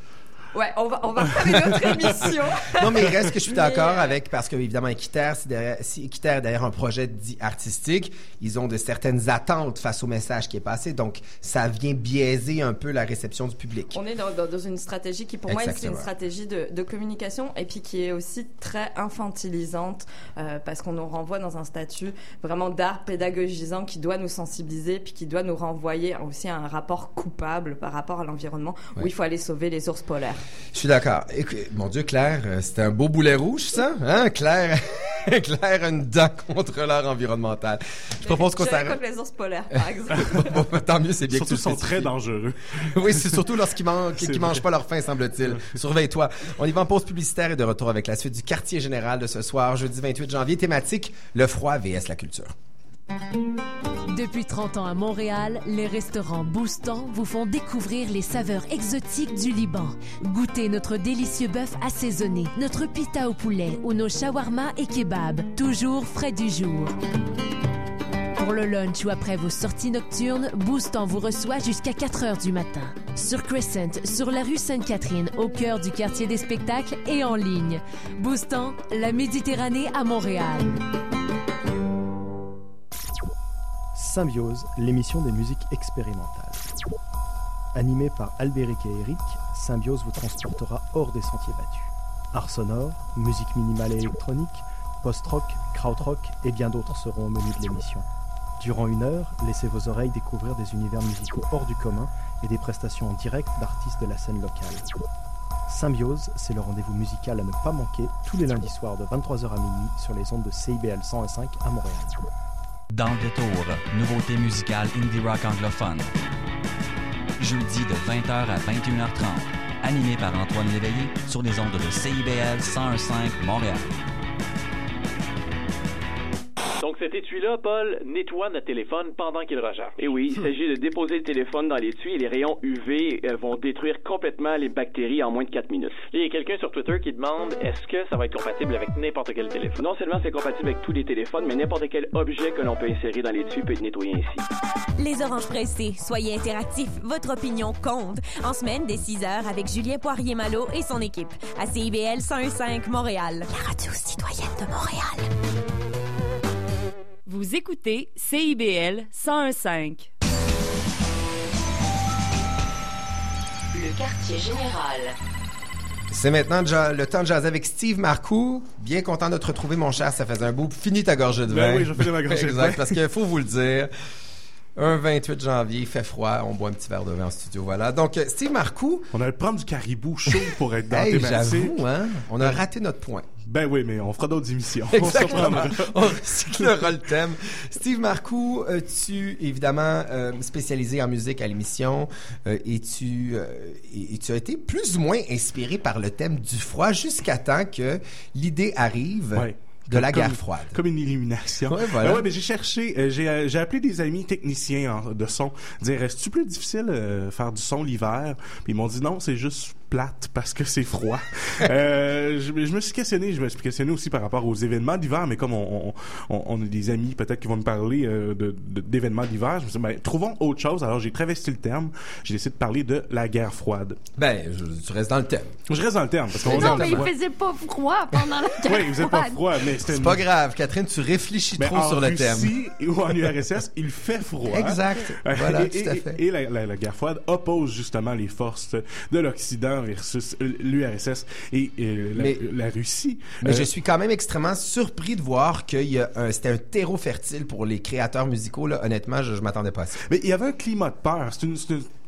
Ouais, on va, on va faire une autre émission. Non, mais il reste que je suis d'accord euh, avec, parce que, évidemment, Équiterre, si, derrière, si Équiterre est derrière un projet dit artistique, ils ont de certaines attentes face au message qui est passé. Donc, ça vient biaiser un peu la réception du public. On est dans, dans- dans une stratégie qui, pour moi, c'est une stratégie de, de communication et puis qui est aussi très infantilisante euh, parce qu'on nous renvoie dans un statut vraiment d'art pédagogisant qui doit nous sensibiliser puis qui doit nous renvoyer aussi à un rapport coupable par rapport à l'environnement où il faut aller sauver les ours polaires. Je suis d'accord. Mon Dieu, Claire, euh, c'était un beau boulet rouge, ça? Hein? Claire, Claire a une dent contre l'art environnemental. Je propose qu'on s'arrête. les ours polaires, par exemple. Bon, tant mieux, c'est bien Surtout, que tu sont très dangereux. Oui, c'est surtout lorsqu'ils mangent, qu'ils mangent pas leur faim, semble-t-il. Surveille-toi. On y va en pause publicitaire et de retour avec la suite du quartier général de ce soir, jeudi 28 janvier. Thématique, le froid vs la culture. Depuis 30 ans à Montréal, les restaurants Boostan vous font découvrir les saveurs exotiques du Liban. Goûtez notre délicieux bœuf assaisonné, notre pita au poulet ou nos shawarma et kebabs, toujours frais du jour. Pour le lunch ou après vos sorties nocturnes, Boostan vous reçoit jusqu'à 4 heures du matin. Sur Crescent, sur la rue Sainte-Catherine, au cœur du quartier des spectacles et en ligne. Boostan, la Méditerranée à Montréal. Symbiose, l'émission des musiques expérimentales. Animée par Albéric et Eric, Symbiose vous transportera hors des sentiers battus. Art sonore, musique minimale et électronique, post-rock, krautrock et bien d'autres seront au menu de l'émission. Durant une heure, laissez vos oreilles découvrir des univers musicaux hors du commun et des prestations en direct d'artistes de la scène locale. Symbiose, c'est le rendez-vous musical à ne pas manquer tous les lundis soirs de 23h à minuit sur les ondes de CIBL 105 à Montréal. Dans le détour, nouveauté musicale indie rock anglophone. Jeudi de 20h à 21h30. Animé par Antoine Léveillé sur les ondes de CIBL 101.5 Montréal. Donc cet étui-là, Paul, nettoie notre téléphone pendant qu'il recharge. Et oui, il s'agit de déposer le téléphone dans l'étui et les rayons UV euh, vont détruire complètement les bactéries en moins de 4 minutes. Et il y a quelqu'un sur Twitter qui demande est-ce que ça va être compatible avec n'importe quel téléphone? Non seulement c'est compatible avec tous les téléphones, mais n'importe quel objet que l'on peut insérer dans l'étui peut être nettoyé ainsi. Les oranges pressées, soyez interactifs, votre opinion compte. En semaine dès 6h avec Julien Poirier-Malo et son équipe à CIBL 101.5 Montréal. La radio citoyenne de Montréal. Vous écoutez CIBL 101.5. Le quartier général. C'est maintenant le temps de jaser avec Steve Marcoux. Bien content de te retrouver, mon cher. Ça faisait un bout. Finis ta gorgée de Ben vin. oui, je finis ma gorgée de exact, vin. parce qu'il faut vous le dire. Un 28 janvier, il fait froid, on boit un petit verre de vin en studio, voilà. Donc, euh, Steve Marcoux... On allait prendre du caribou chaud pour être dans Hey, j'avoue, hein? On a raté notre point. Ben oui, mais on fera d'autres émissions. On Exactement. reprendra. On recyclera le thème. Steve Marcoux, euh, tu évidemment euh, spécialisé en musique à l'émission? Euh, et tu euh, et, et tu as été plus ou moins inspiré par le thème du froid jusqu'à temps que l'idée arrive? Ouais. De la Comme- guerre froide. Comme une illumination. Ouais, voilà. Ben ouais, mais j'ai cherché, euh, j'ai, euh, j'ai appelé des amis techniciens en- de son, dire est-ce plus difficile euh, faire du son l'hiver? Puis ils m'ont dit non, c'est juste plate parce que c'est froid. euh, je, je me suis questionné, je me suis questionné aussi par rapport aux événements d'hiver, mais comme on, on, on, on a des amis peut-être qui vont nous parler euh, de, de- d'événements d'hiver, je me suis dit, ben, trouvons autre chose. Alors j'ai travesti le terme, j'ai décidé de parler de la guerre froide. Ben, je, tu restes dans le thème. Je reste dans le terme parce qu'on Non, mais il faisait pas froid pendant la guerre Oui, vous êtes pas froid, mais c'était C'est une- pas grave, Catherine, tu réfléchis Ben, trop en sur le thème. Russie ou en URSS, il fait froid. Exact. Voilà, et, tout à et- fait. Et la, la- la guerre froide oppose justement les forces de l'Occident versus l'URSS et, euh, la, Mais- la Russie. Mais Euh, je suis quand même extrêmement surpris de voir que c'était un terreau fertile pour les créateurs musicaux. Là. Honnêtement, je, je m'attendais pas à ça. Mais il y avait un climat de peur. C'est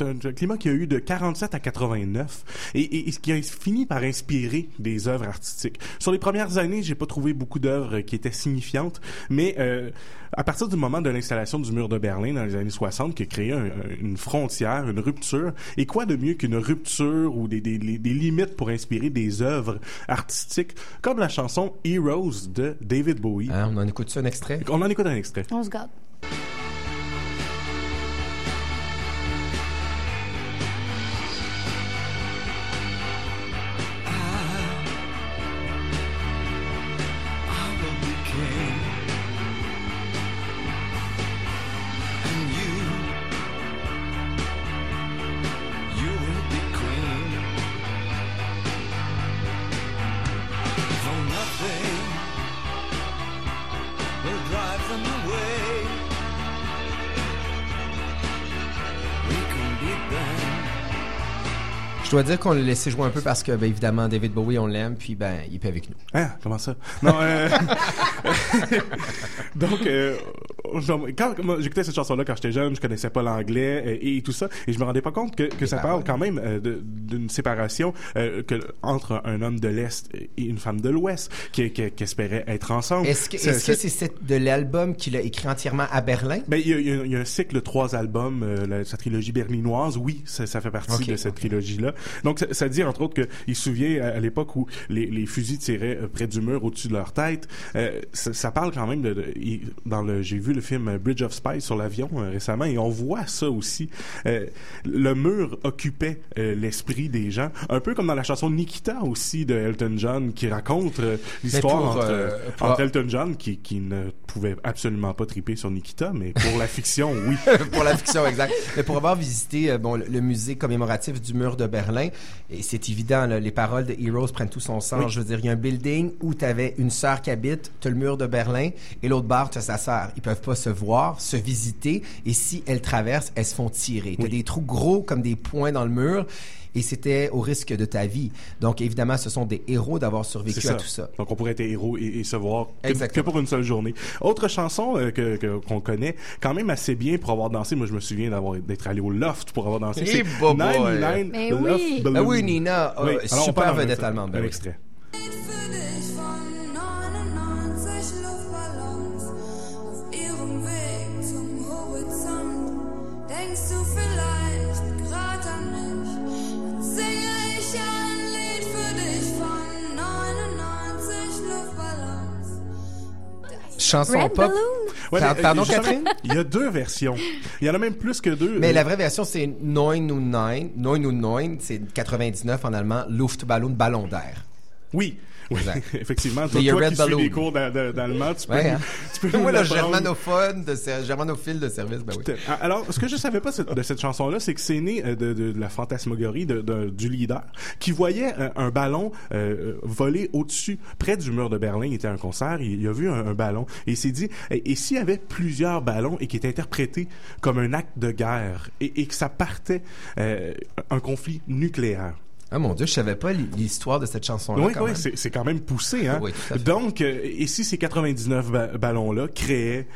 un, climat qui a eu de 47 à 89 et, et- et ce qui a fini par inspirer des œuvres artistiques. Sur les premières années, j'ai pas trouvé beaucoup d'œuvres qui étaient signifiantes, mais euh, à partir du moment de l'installation du mur de Berlin dans les années 60, qui a créé un- un- une frontière, une rupture, et quoi de mieux qu'une rupture ou des, des- des- des limites pour inspirer des œuvres artistiques, comme la chanson Heroes de David Bowie. Hein, on en écoute un extrait? On en écoute un extrait. On se garde. Dois dire qu'on l'a laissé jouer un peu parce que, ben, évidemment, David Bowie, on l'aime, puis ben, il est avec nous. Hein? Comment ça? Non, euh... Donc, euh, quand j'écoutais cette chanson-là quand j'étais jeune, je connaissais pas l'anglais euh, et, tout ça, et je me rendais pas compte que, que ça parle quand même euh, d'une séparation euh, que, entre un homme de l'Est et une femme de l'Ouest qui, qui, qui espéraient être ensemble. Est-ce que Ça- est-ce que ça- c'est cette- de l'album qu'il a écrit entièrement à Berlin? ben, il y, a, il y a- un cycle de trois albums, euh, la- sa trilogie berlinoise, oui, ça, ça fait partie de cette trilogie-là. Donc, ça, ça dit, entre autres, qu'il se souvient à, à l'époque où les, les fusils tiraient près du mur au-dessus de leur tête. Euh, ça, ça parle quand même de... de- dans le, J'ai vu le film euh, Bridge of Spies sur l'avion euh, récemment, et on voit ça aussi. Euh, le mur occupait l'esprit des gens, un peu comme dans la chanson Nikita aussi de Elton John, qui raconte l'histoire entre, pour- entre Elton John, qui, qui ne pouvait absolument pas triper sur Nikita, mais pour la fiction, oui. pour la fiction, exact. Mais pour avoir visité bon, le, musée commémoratif du mur de Berlin, et c'est évident, là, les paroles de Heroes prennent tout son sens. Oui. Je veux dire, il y a un building où tu avais une sœur qui habite, tu as le mur de Berlin, et l'autre bar, tu as sa sœur. Ils peuvent pas se voir, se visiter, et si elles traversent, elles se font tirer. Tu as des trous gros comme des points dans le mur. Et c'était au risque de ta vie. Donc, évidemment, ce sont des héros d'avoir survécu à tout ça. Donc, on pourrait être héros et, et se voir que, pour une seule journée. Autre chanson euh, que que- qu'on connaît quand même assez bien pour avoir dansé. Moi, je me souviens d'avoir d'être allé au Loft pour avoir dansé. C'est. 99 Mais Loft oui. Balloon. Ah oui, Nina, euh, Oui. Alors, on super vedette un- allemande, ben Un oui. extrait. Chanson Red pop. Ouais, mais, euh, pardon, Catherine? Il y a deux versions. Il y en a même plus que deux. Mais Euh, la vraie version, c'est 99. 99, c'est 99 en allemand. Luftballon, ballon d'air. Oui. Oui, effectivement. Toi, toi qui suis des cours d'a- d'a- d'allemand, tu peux, Ouais, hein? tu peux Moi, le germanophone, de, germanophile de service, ben oui. Alors, ce que je savais pas de cette chanson-là, c'est que c'est né euh, de, de- de la fantasmagorie de, du leader qui voyait euh, un ballon euh, voler au-dessus, près du mur de Berlin. Il était à un concert, il, il a vu un, un ballon et il s'est dit, et, et s'il y avait plusieurs ballons et qui étaient interprétés comme un acte de guerre et, et que ça partait euh, un conflit nucléaire. Ah mon Dieu, je savais pas l'hi- l'histoire de cette chanson-là. Oui, quand oui, c'est quand même poussé. Hein? Oui. Donc, euh, et si ces 99 ba- ballons-là créaient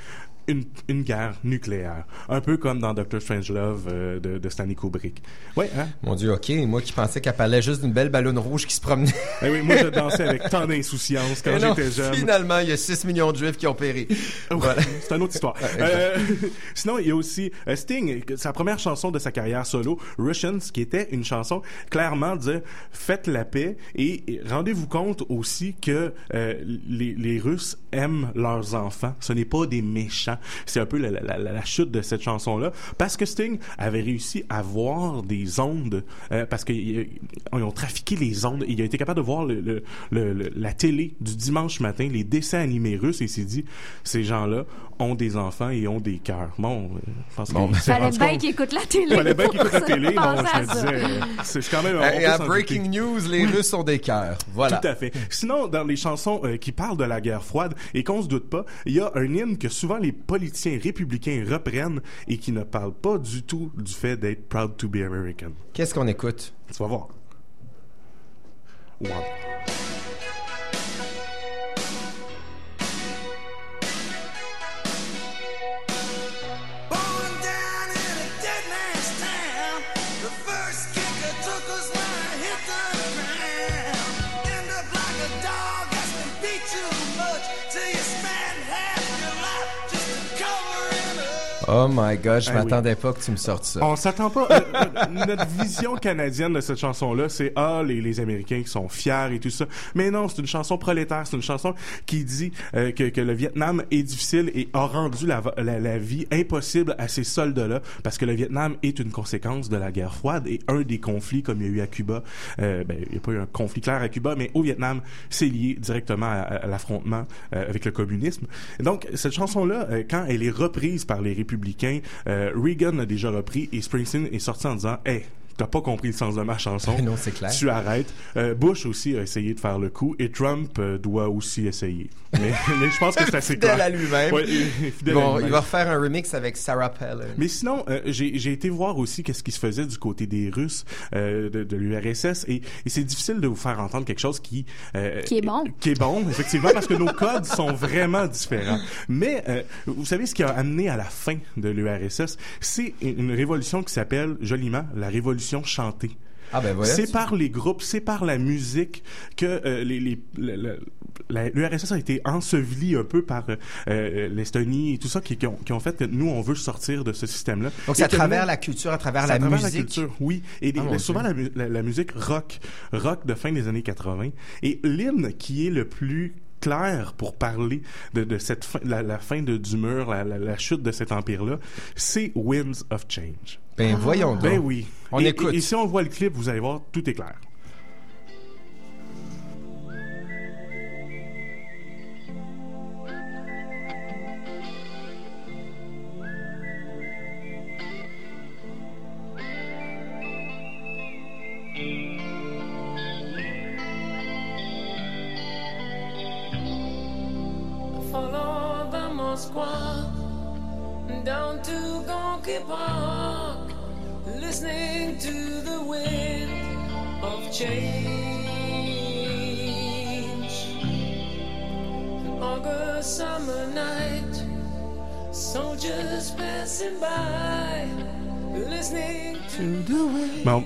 une, une guerre nucléaire, un peu comme dans Doctor Strangelove euh, de, de Stanley Kubrick. Oui, hein? Mon Dieu, ok. Moi qui pensais qu'elle parlait juste d'une belle ballonne rouge qui se promenait. Eh oui, moi, je dansais avec tant d'insouciance quand j'étais jeune. Finalement, il y a 6 millions de juifs qui ont péri. Ouais, Voilà. C'est une autre histoire. Euh, sinon, il y a aussi euh, Sting, sa première chanson de sa carrière solo, Russians, qui était une chanson clairement de faites la paix et, et rendez-vous compte aussi que euh, les, les Russes aiment leurs enfants. Ce n'est pas des méchants. C'est un peu la, chute de cette chanson-là. Parce que Sting avait réussi à voir des ondes, euh, parce qu'ils ont trafiqué les ondes, il a été capable de voir la télé du dimanche matin, les dessins animés russes, et il s'est dit, ces gens-là ont des enfants et ont des cœurs. Bon, euh, je pense Bon, Fallait bien compte- qu'il écoute la télé. Fallait bien qu'il écoute la télé. Bon, je à me disais, euh, c'est quand même... Et peut à s'en Breaking douter. News, les Russes ont des cœurs. Voilà. Tout à fait. Sinon, dans les chansons euh, qui parlent de la guerre froide et qu'on se doute pas, il y a un hymne que souvent les politiciens républicains reprennent et qui ne parle pas du tout du fait d'être proud to be American. Qu'est-ce qu'on écoute? Tu vas voir. Wow. Oh my god, je Ah oui. m'attendais pas que tu me sortes ça. On s'attend pas. euh, euh, notre vision canadienne de cette chanson-là, c'est ah les, les Américains qui sont fiers et tout ça. Mais non, c'est une chanson prolétaire. C'est une chanson qui dit euh, que, que le Vietnam est difficile et a rendu la, la, la vie impossible à ces soldats-là parce que le Vietnam est une conséquence de la guerre froide et un des conflits comme il y a eu à Cuba. Euh, ben, il n'y a pas eu un conflit clair à Cuba, mais au Vietnam, c'est lié directement à, à l'affrontement euh, avec le communisme. Donc cette chanson-là, quand elle est reprise par les républicains, euh, Reagan l'a déjà repris et Springsteen est sorti en disant Hey, t'as pas compris le sens de ma chanson. Non, c'est clair. Tu arrêtes. Euh, Bush aussi a essayé de faire le coup et Trump euh, doit aussi essayer. Mais, mais je pense que c'est assez Fidèle clair. à lui-même. Ouais, fidèle à bon, lui-même. il va refaire un remix avec Sarah Palin. Mais sinon, euh, j'ai j'ai été voir aussi qu'est-ce qui se faisait du côté des Russes euh, de, de l'URSS et, et c'est difficile de vous faire entendre quelque chose qui euh, Qui est bon. qui est bon effectivement parce que nos codes sont vraiment différents. Mais euh, vous savez ce qui a amené à la fin de l'URSS, c'est une révolution qui s'appelle joliment la révolution chantée. Ah ben voilà. C'est par les groupes, c'est par la musique que euh, les, les, l'URSS a été ensevelie un peu par euh, l'Estonie et tout ça qui, qui ont, qui ont fait que nous, on veut sortir de ce système-là. Donc c'est à travers nous- la culture, à travers la à travers musique? la culture, oui. Et Ah, souvent la, mu- la- la musique rock, rock de fin des années 80. Et l'hymne qui est le plus clair pour parler de, de cette fin, la, la fin de, du mur, la, la- la chute de cet empire-là, c'est Winds of Change. Ben voyons donc. Ben oui. On et, écoute. Et, et si on voit le clip, vous allez voir, tout est clair.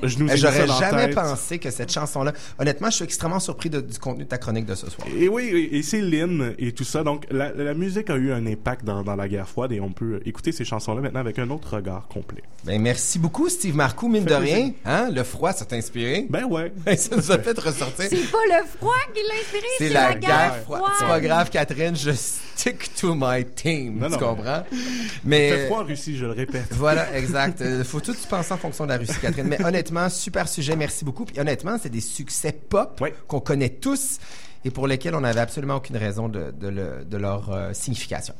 Je nous ai J'aurais la jamais tête. pensé que cette chanson-là. Honnêtement, je suis extrêmement surpris de- du contenu de ta chronique de ce soir. Et oui, et, c'est l'hymne et tout ça. Donc, la, la musique a eu un impact dans, dans la guerre froide et on peut écouter ces chansons-là maintenant avec un autre regard complet. Ben merci beaucoup, Steve Marcoux, mine Fait de rien. Hein? Le froid, ça t'a inspiré? Ben ouais. ça nous a fait ressortir. C'est pas le froid qui l'a inspiré, C'est la, guerre froide. C'est pas grave, Catherine, je stick to my team. Non, tu non. comprends? Il Mais. fait froid en Russie, je le répète. Voilà, exact. Euh, faut tout penser en fonction de la Russie, Catherine. Mais honnêtement, super sujet, merci beaucoup. Puis honnêtement, c'est des succès pop qu'on connaît tous et pour lesquels on n'avait absolument aucune raison de, de, le- de leur euh, signification.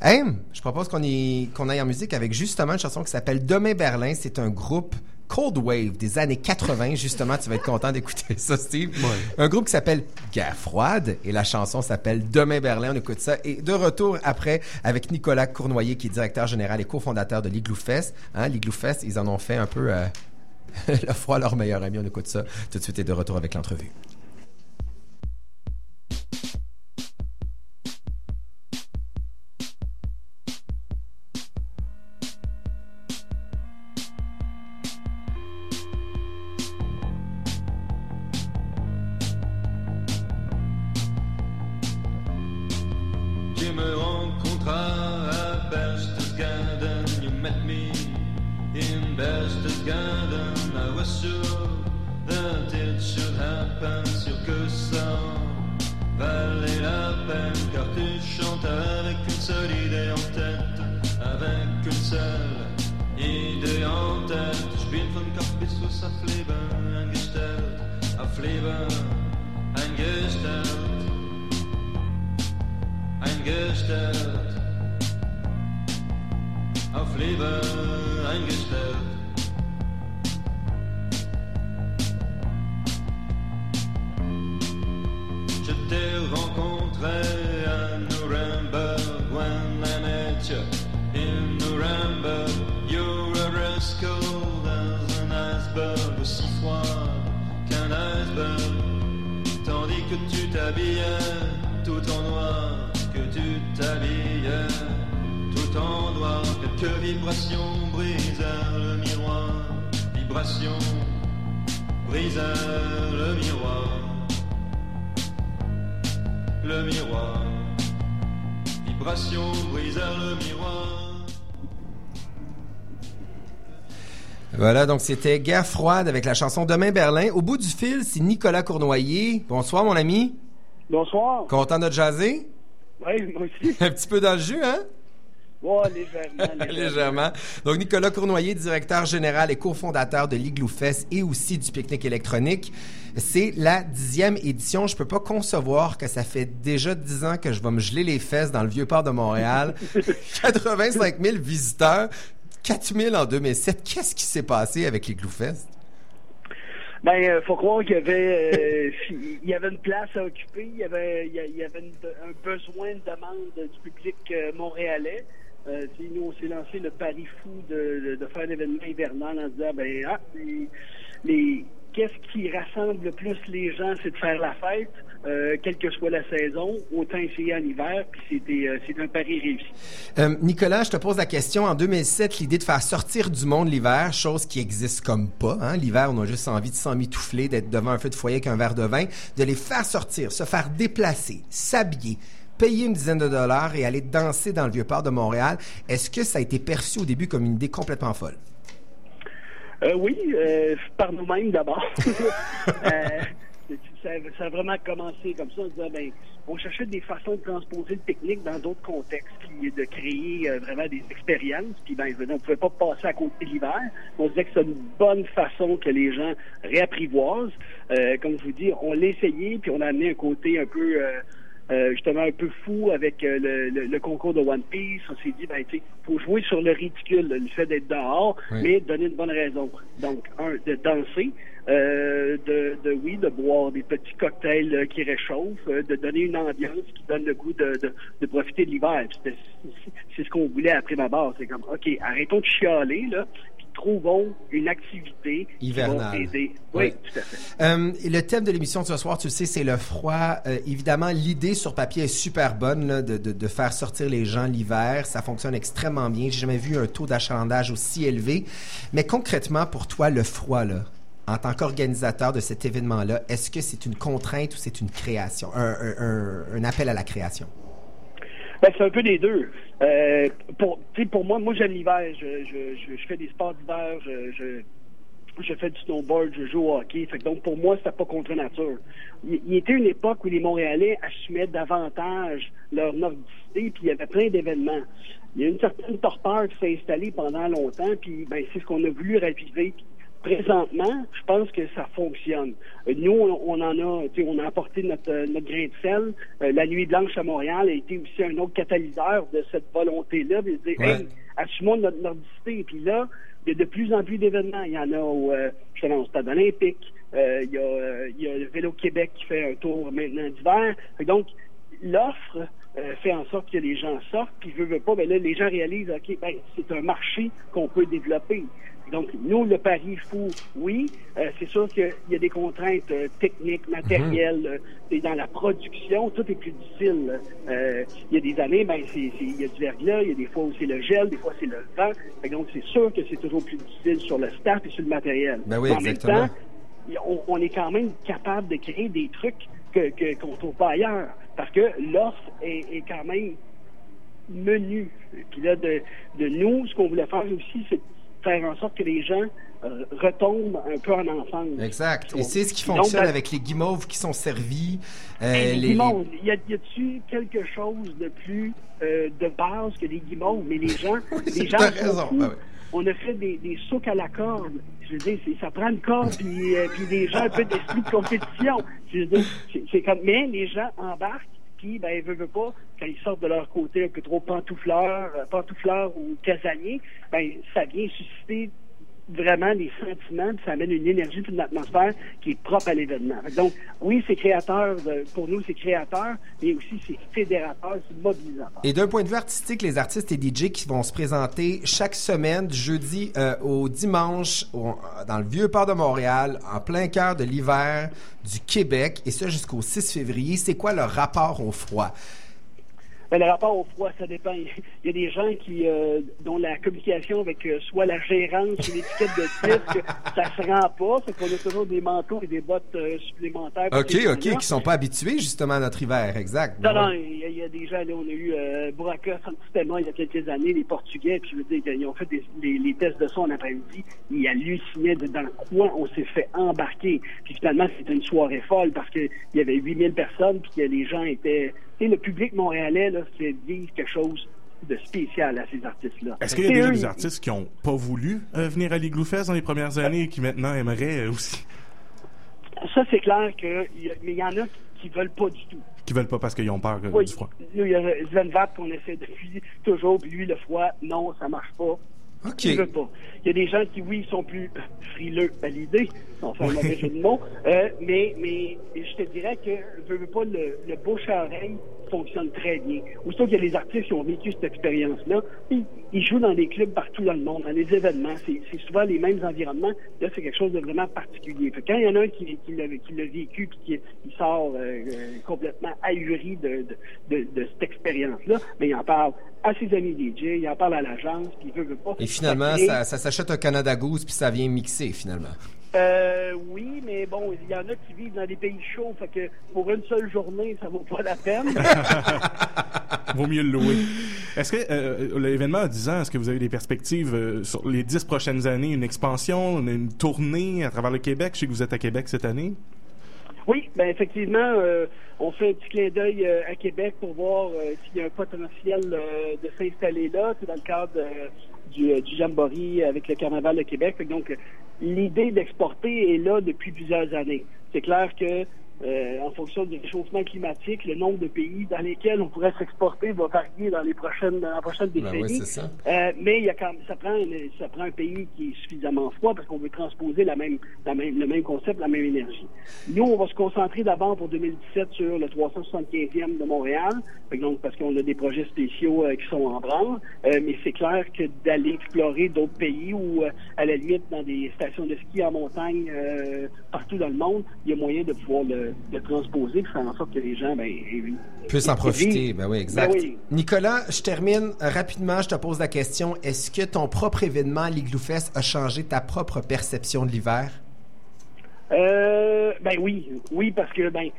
Hey, je propose qu'on aille en musique avec justement une chanson qui s'appelle Demain Berlin. C'est un groupe Cold Wave des années 80. Justement, tu vas être content d'écouter ça, Steve. Un groupe qui s'appelle Guerre froide et la chanson s'appelle Demain Berlin. On écoute ça. Et de retour après avec Nicolas Cournoyer qui est directeur général et cofondateur de l'Igloo Fest. Hein, L'Igloo Fest, ils en ont fait un peu euh, le froid leur meilleur ami. On écoute ça tout de suite et de retour avec l'entrevue. Voilà, donc c'était Guerre froide avec la chanson Demain Berlin. Au bout du fil, c'est Nicolas Cournoyer. Bonsoir, mon ami. Bonsoir. Content de te jaser? Oui, moi aussi. Un petit peu dans le jus, hein? Ouais, légèrement. Légèrement. Donc, Nicolas Cournoyer, directeur général et cofondateur de l'Igloo Fest et aussi du pique-nique électronique. C'est la dixième édition. Je peux pas concevoir que ça fait déjà dix ans que je vais me geler les fesses dans le Vieux-Port de Montréal. 85 000 visiteurs, 4 000 en 2007. Qu'est-ce qui s'est passé avec l'Igloo Fest? Ben, euh, faut croire qu'il y avait, euh, y avait une place à occuper, il y avait, un besoin de demande du public euh, montréalais. Nous, on s'est lancé le pari fou de, faire un événement hivernal en disant, ben, ah, les, les- qu'est-ce qui rassemble le plus les gens, c'est de faire la fête, euh, quelle que soit la saison, autant essayer en hiver, puis c'était, euh, c'est un pari réussi. Euh, Nicolas, je te pose la question. En 2007, l'idée de faire sortir du monde l'hiver, chose qui existe comme pas. Hein? L'hiver, on a juste envie de s'emmitoufler, d'être devant un feu de foyer avec un verre de vin, de les faire sortir, se faire déplacer, s'habiller, payer une dizaine de dollars et aller danser dans le vieux port de Montréal. Est-ce que ça a été perçu au début comme une idée complètement folle? Oui, par nous-mêmes d'abord. Ça, ça a vraiment commencé comme ça, en disant, ben, on cherchait des façons de transposer le technique dans d'autres contextes, puis de créer euh, vraiment des expériences. Puis ben, on ne pouvait pas passer à côté de l'hiver. On disait que c'est une bonne façon que les gens réapprivoisent. Euh, comme je vous dis, on l'a essayé, puis on a amené un côté un peu... euh, euh, justement un peu fou avec euh, le, le- le concours de One Piece. On s'est dit, ben, tu sais, faut jouer sur le ridicule, le fait d'être dehors, Oui. mais donner une bonne raison. Donc, un, de danser, euh, de, de, oui, de boire des petits cocktails euh, qui réchauffent, euh, de donner une ambiance qui donne le goût de, de, de profiter de l'hiver. C'est ce qu'on voulait après ma base. C'est comme, OK, arrêtons de chialer, là, puis trouvons une activité Hivernale. aider. Oui, Oui. tout à fait. Euh, le thème de l'émission de ce soir, tu le sais, c'est le froid. Euh, évidemment, l'idée sur papier est super bonne là, de, de, de faire sortir les gens l'hiver. Ça fonctionne extrêmement bien. J'ai jamais vu un taux d'achalandage aussi élevé. Mais concrètement, pour toi, le froid, là, en tant qu'organisateur de cet événement-là, est-ce que c'est une contrainte ou c'est une création, un, appel à la création? Ben, c'est un peu des deux. Euh, pour, pour moi, moi j'aime l'hiver. Je, je, je, fais des sports d'hiver. Je, je, fais du snowboard. Je joue au hockey. Donc pour moi, c'était pas contre nature. Il, il était une époque où les Montréalais assumaient davantage leur nordicité, puis il y avait plein d'événements. Il y a une certaine torpeur qui s'est installée pendant longtemps, puis ben, c'est ce qu'on a voulu raviver. Présentement, je pense que ça fonctionne. Euh, Nous, on, en a, tu sais, on a apporté notre, euh, notre grain de sel. Euh, la Nuit blanche à Montréal a été aussi un autre catalyseur de cette volonté-là, de dire, Ouais. hey, assumons notre nordicité. Puis là, il y a de plus en plus d'événements. Il y en a au, euh, justement, au Stade olympique. Euh, il, y a, il y a le Vélo Québec qui fait un tour maintenant d'hiver. Donc, l'offre euh, fait en sorte que les gens sortent, puis veut, veut pas, ben là, les gens réalisent, OK, ben, c'est un marché qu'on peut développer. Donc, nous, le pari fou, oui, euh, c'est sûr qu'il y a des contraintes euh, techniques, matérielles, euh, et dans la production, tout est plus difficile. Euh, il y a des années, ben, c'est, il y a du verglas, il y a des fois où c'est le gel, des fois c'est le vent. Donc, c'est sûr que c'est toujours plus difficile sur le staff et sur le matériel. Ben oui, en exactement. même temps, on, on est quand même capable de créer des trucs que, qu'on trouve pas ailleurs. Parce que l'offre est, est quand même menue. Puis là, de, de nous, ce qu'on voulait faire aussi, c'est faire en sorte que les gens euh, retombent un peu en enfance. Exact. Et c'est ce qui fonctionne ben, avec les guimauves qui sont servis. euh, Hey, les les- guimauves, y a- y a-tu quelque chose de plus euh, de base que les guimauves? Mais les gens, les gens raison, ben oui. On a fait des, des à la corde. Je veux dire, ça prend une corde puis, puis des gens un peu d'esprit de compétition. Je veux dire, c'est comme, mais les gens embarquent puis ben, veut, veut pas, quand ils sortent de leur côté un peu trop pantoufleur, euh, pantoufleur ou casanier, ben, ça vient susciter vraiment des sentiments, puis ça amène une énergie une atmosphère qui est propre à l'événement. Donc, oui, c'est créateur, pour nous, c'est créateur, mais aussi c'est fédérateur, c'est mobilisateur. Et d'un point de vue artistique, les artistes et DJ qui vont se présenter chaque semaine, du jeudi euh, au dimanche, dans le vieux port de Montréal, en plein cœur de l'hiver du Québec, et ça jusqu'au 6 février. C'est quoi leur rapport au froid? Ben, le rapport au froid, ça dépend. Il y a des gens qui euh, dont la communication avec euh, soit la gérance ou l'étiquette de disque, ça se rend pas. Fait qu'on a toujours des manteaux et des bottes euh, supplémentaires. OK, OK, qui sont pas habitués justement à notre hiver, exact. Non, Ben non, il y, a- il y a des gens, là, on a eu euh, Bouraka Santistema il y a quelques années, les Portugais, puis je veux dire, ils ont fait des, les, les tests de son en après-midi, ils hallucinaient de dans quoi on s'est fait embarquer. Puis finalement, c'était une soirée folle parce qu'il y avait 8000 personnes, puis que les gens étaient... Sais, le public montréalais, là, c'est vivre quelque chose de spécial à ces artistes-là. Est-ce qu'il y a Et déjà eux, des artistes qui n'ont pas voulu euh, venir à l'Igloo Fest dans les premières années et qui maintenant aimeraient euh, aussi, Ça, c'est clair que... il y a- Mais il y en a qui veulent pas du tout. qui veulent pas parce qu'ils ont peur euh, Oui, du froid? Il y a Sven qu'on essaie depuis toujours, puis lui, le froid, non, ça marche pas. OK. Il veut pas. Il y a des gens qui, oui, sont plus frileux à l'idée, un mauvais jeu de mots, euh, mais, mais je te dirais que, je veux pas, le, le bouche à oreille fonctionne très bien. Aussitôt qu'il y a des artistes qui ont vécu cette expérience-là, ils, ils jouent dans des clubs partout dans le monde, dans les événements, c'est souvent les mêmes environnements, là, c'est quelque chose de vraiment particulier. Quand il y en a un qui, qui l'a vécu puis qui il sort euh, euh, complètement ahuri de, de, de, de cette expérience-là, mais il en parle à ses amis DJ, il en parle à l'agence, puis il veut, veut pas. Et finalement, crée- ça, ça s'achète un Canada Goose puis ça vient mixer finalement. Euh, oui, mais bon, il y en a qui vivent dans des pays chauds, fait que pour une seule journée, ça vaut pas la peine. Vaut mieux le louer. Est-ce que euh, l'événement a 10 ans, est-ce que vous avez des perspectives euh, sur les 10 prochaines années, une expansion, une, une tournée à travers le Québec? Je sais que vous êtes à Québec cette année. Oui, ben effectivement, euh, on fait un petit clin d'œil euh, à Québec pour voir euh, s'il y a un potentiel euh, de s'installer là. C'est dans le cadre euh, du, euh, du avec le Carnaval de Québec. Donc, l'idée d'exporter est là depuis plusieurs années. C'est clair que euh, en fonction du réchauffement climatique, le nombre de pays dans lesquels on pourrait s'exporter va varier dans les prochaines, dans la prochaine Ben décennie. oui, c'est ça. Euh, mais il y a quand même, ça prend une- ça prend un pays qui est suffisamment froid parce qu'on veut transposer la même, la même le même concept, la même énergie. Nous, on va se concentrer d'abord pour 2017 sur le 375e de Montréal, donc parce qu'on a des projets spéciaux euh, qui sont en branle. Mais c'est clair que d'aller explorer d'autres pays ou à la limite dans des stations de ski en montagne euh, partout dans le monde, il y a moyen de pouvoir le, le transposer, de faire en sorte que les gens ben, Puissent en profiter. Ben oui, exact. Ben oui. Nicolas, je termine rapidement. Je te pose la question. Est-ce que ton propre événement, l'Igloo Fest, a changé ta propre perception de l'hiver? Euh, ben oui, oui, parce que ben,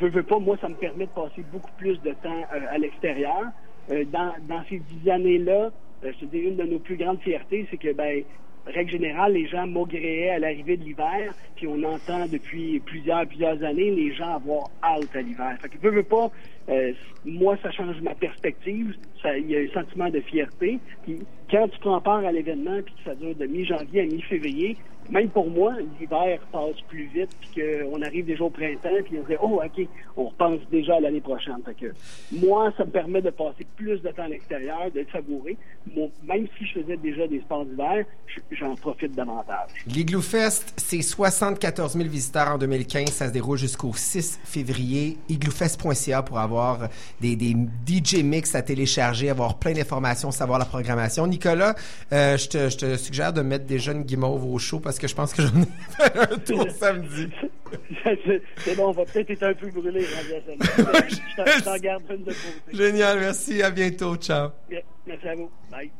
veux, veux pas, moi, ça me permet de passer beaucoup plus de temps euh, à l'extérieur. Euh, dans, dans ces dix années-là, je te dis, une de nos plus grandes fiertés, c'est que ben, règle générale, les gens maugréaient à l'arrivée de l'hiver, puis on entend depuis plusieurs, plusieurs années les gens avoir hâte à l'hiver. Fait pas, euh, moi, ça change ma perspective. Il y a un sentiment de fierté. Puis quand tu prends part à l'événement, puis que ça dure de mi-janvier à mi-février, même pour moi, l'hiver passe plus vite, puis qu'on arrive déjà au printemps, puis on dit oh ok, on repense déjà à l'année prochaine. Que moi, ça me permet de passer plus de temps à l'extérieur, de le savourer. Mon- même si je faisais déjà des sports d'hiver, je- j'en profite davantage. L'Igloo Fest, c'est 74 000 visiteurs en 2015. Ça se déroule jusqu'au 6 février. igloofest.ca pour avoir des, des DJ mix à télécharger, avoir plein d'informations, savoir la programmation. Nicolas, euh, je, te, je te suggère de mettre des jeunes guimauves au show parce que je pense que j'en ai fait un tour samedi. C'est bon, on va peut-être être un peu brûlé ça. Je t'en- garde une de côté. Génial, merci. À bientôt. Ciao. Merci à vous. Bye.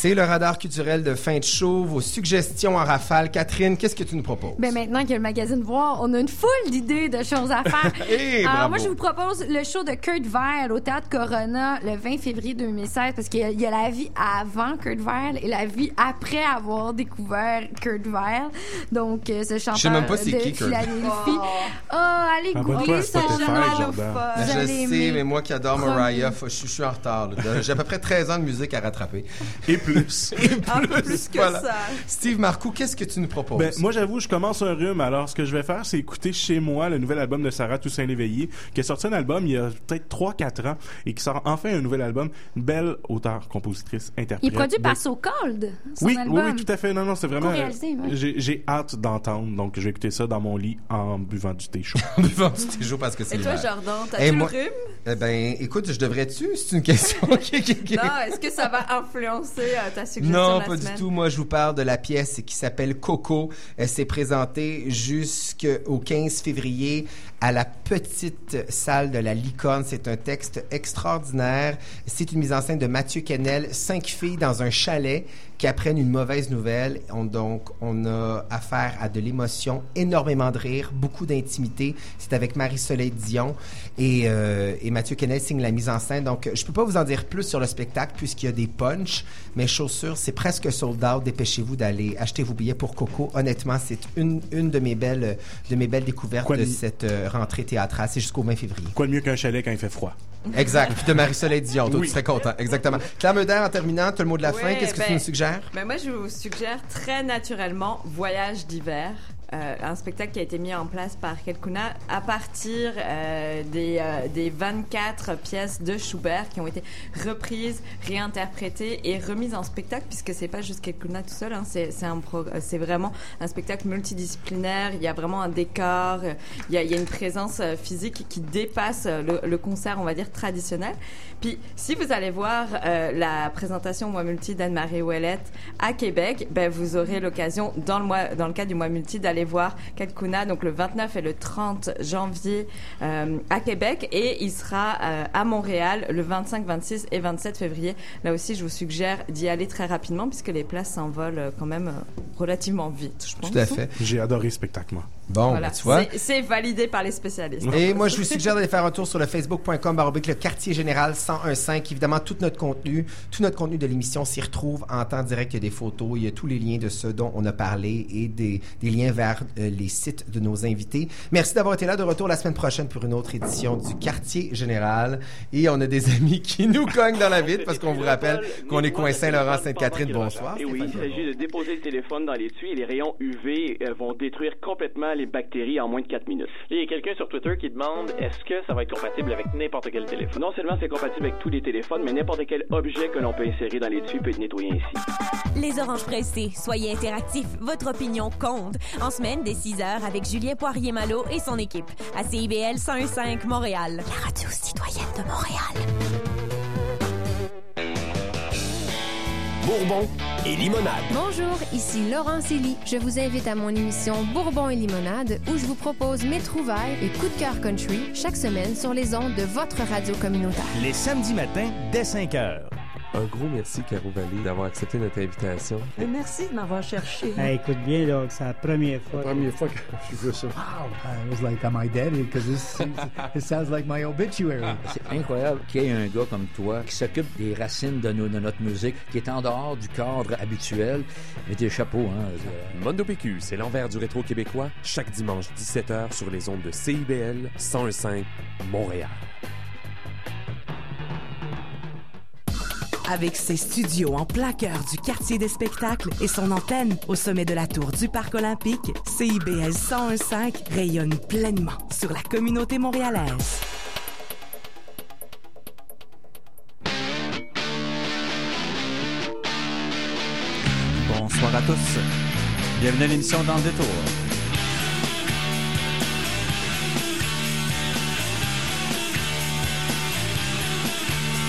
C'est le radar culturel de fin de show. Vos suggestions en rafale. Catherine, qu'est-ce que tu nous proposes? Ben maintenant que le magazine Voir, on a une foule d'idées de choses à faire. Eh, Alors bravo. moi, je vous propose le show de Kurt Weill au Théâtre Corona le 20 février 2016 parce qu'il y, a- y a la vie avant Kurt Weill et la vie après avoir découvert Kurt Weill. Donc, euh, ce chanteur sais même pas c'est de qui. Philadelphie. Oh, allez Abonne-toi googler Vous je allez sais, aimer. mais moi qui adore. Mariah, je, je suis en retard. J'ai à peu près 13 ans de musique à rattraper. Et plus. Et Un peu plus que Voilà. ça. Steve Marcoux, qu'est-ce que tu nous proposes? Ben, moi, j'avoue, je commence un rhume. Alors, ce que je vais faire, c'est écouter chez moi le nouvel album de Sarah Toussaint-Léveillé, qui a sorti un album il y a peut-être 3-4 ans et qui sort enfin un nouvel album. Une belle auteure, compositrice, interprète. Il est produit par De- So Cold, son Oui, album. oui, oui, tout à fait. Non, non, c'est vraiment. Ouais. J'ai hâte d'entendre, donc je vais écouter ça dans mon lit en buvant du thé chaud. En buvant du thé chaud parce que c'est Et toi. Jordan, Eh, t'as-tu le moi- rhume? Eh ben, écoute, je devrais-tu? C'est une question. Non, est-ce que ça va influencer euh, ta suggestion Non, la pas semaine? du tout. Moi, je vous parle de la pièce qui s'appelle Coco. Elle s'est présentée jusqu'au 15 février à la petite salle de la Licorne. C'est un texte extraordinaire. C'est une mise en scène de Mathieu Kennel, cinq filles dans un chalet qui apprennent une mauvaise nouvelle. On, donc, on a affaire à de l'émotion, énormément de rire, beaucoup d'intimité. C'est avec Marie-Soleil Dion et, euh, et Mathieu Kennel signe la mise en scène. Donc, je peux pas vous en dire plus sur le spectacle puisqu'il y a des punchs, mais chaussures, c'est presque sold out. Dépêchez-vous d'aller acheter vos billets pour Coco. Honnêtement, c'est une, une de mes belles, de mes belles découvertes Quoi de- de cette euh, rentrée théâtrale. C'est jusqu'au 20 février. Quoi de mieux qu'un chalet quand il fait froid? Exact. Puis de Marie-Soleil Dion. Toi, Oui. tu serais content. Exactement. Claire Meuder, en terminant, tu as le mot de la fin. Qu'est-ce que ben, tu nous suggères? ben moi, je vous suggère très naturellement Voyage d'hiver. Euh, un spectacle qui a été mis en place par Kelkuna à partir euh, des, euh, des 24 pièces de Schubert qui ont été reprises, réinterprétées et remises en spectacle puisque c'est pas juste Kelkuna tout seul, hein, c'est un c'est vraiment un spectacle multidisciplinaire. Il y a vraiment un décor, il y a, il y a une présence euh, physique qui dépasse euh, le, le concert, on va dire traditionnel. Puis si vous allez voir euh, la présentation mois multi d'Anne-Marie Ouellette à Québec, ben vous aurez l'occasion dans le mois dans le cadre du mois multi d'aller voir Kalkuna donc le 29 et le 30 janvier euh, à Québec et il sera euh, à Montréal le 25, 26 et 27 février. Là aussi, je vous suggère d'y aller très rapidement puisque les places s'envolent euh, quand même relativement vite, je pense. Tout à fait. J'ai adoré ce spectacle, moi. Bon, Voilà. ben, tu vois. C'est- validé par les spécialistes. Et moi, je vous suggère d'aller faire un tour sur le facebook.com baroblique le quartier général 1015. Évidemment, tout notre contenu, tout notre contenu de l'émission s'y retrouve en temps direct. Il y a des photos, il y a tous les liens de ce dont on a parlé et des, des liens vers euh, les sites de nos invités. Merci d'avoir été là. De retour la semaine prochaine pour une autre édition du quartier général. Et on a des amis qui nous cognent dans la vitre parce qu'on vous rappelle qu'on est coin Saint-Laurent, Sainte-Catherine. Bonsoir. Et oui, il s'agit de déposer le téléphone dans l'étui et les rayons UV euh, vont détruire complètement les bactéries en moins de 4 minutes. Il y a quelqu'un sur Twitter qui demande est-ce que ça va être compatible avec n'importe quel téléphone? Non seulement c'est compatible avec tous les téléphones, mais n'importe quel objet que l'on peut insérer dans l'étui peut être nettoyé ainsi. Les oranges pressées, soyez interactifs, votre opinion compte. En semaine, dès 6 heures, avec Julien Poirier-Malo et son équipe, à CIBL 101.5 Montréal. La radio citoyenne de Montréal. Bourbon et limonade. Bonjour, ici Laurence Elie. Je vous invite à mon émission Bourbon et limonade où je vous propose mes trouvailles et coups de cœur country chaque semaine sur les ondes de votre radio communautaire. Les samedis matins dès 5 heures. Un gros merci, Caro Vallée, d'avoir accepté notre invitation. Merci de m'avoir cherché. Hey, écoute bien, là, c'est la première fois. La première fois que je vois ça. Wow! I was like, am I dead? Because this, it sounds like my obituary. C'est incroyable qu'il y ait un gars comme toi qui s'occupe des racines de, nos- de notre musique, qui est en dehors du cadre habituel. Mais des chapeaux, hein. Mondo PQ, c'est l'envers du rétro québécois, chaque dimanche 17h sur les ondes de CIBL 101.5 Montréal. Avec ses studios en plein cœur du quartier des spectacles et son antenne au sommet de la tour du Parc olympique, CIBL 101.5 rayonne pleinement sur la communauté montréalaise. Bonsoir à tous. Bienvenue à l'émission Dans le détour.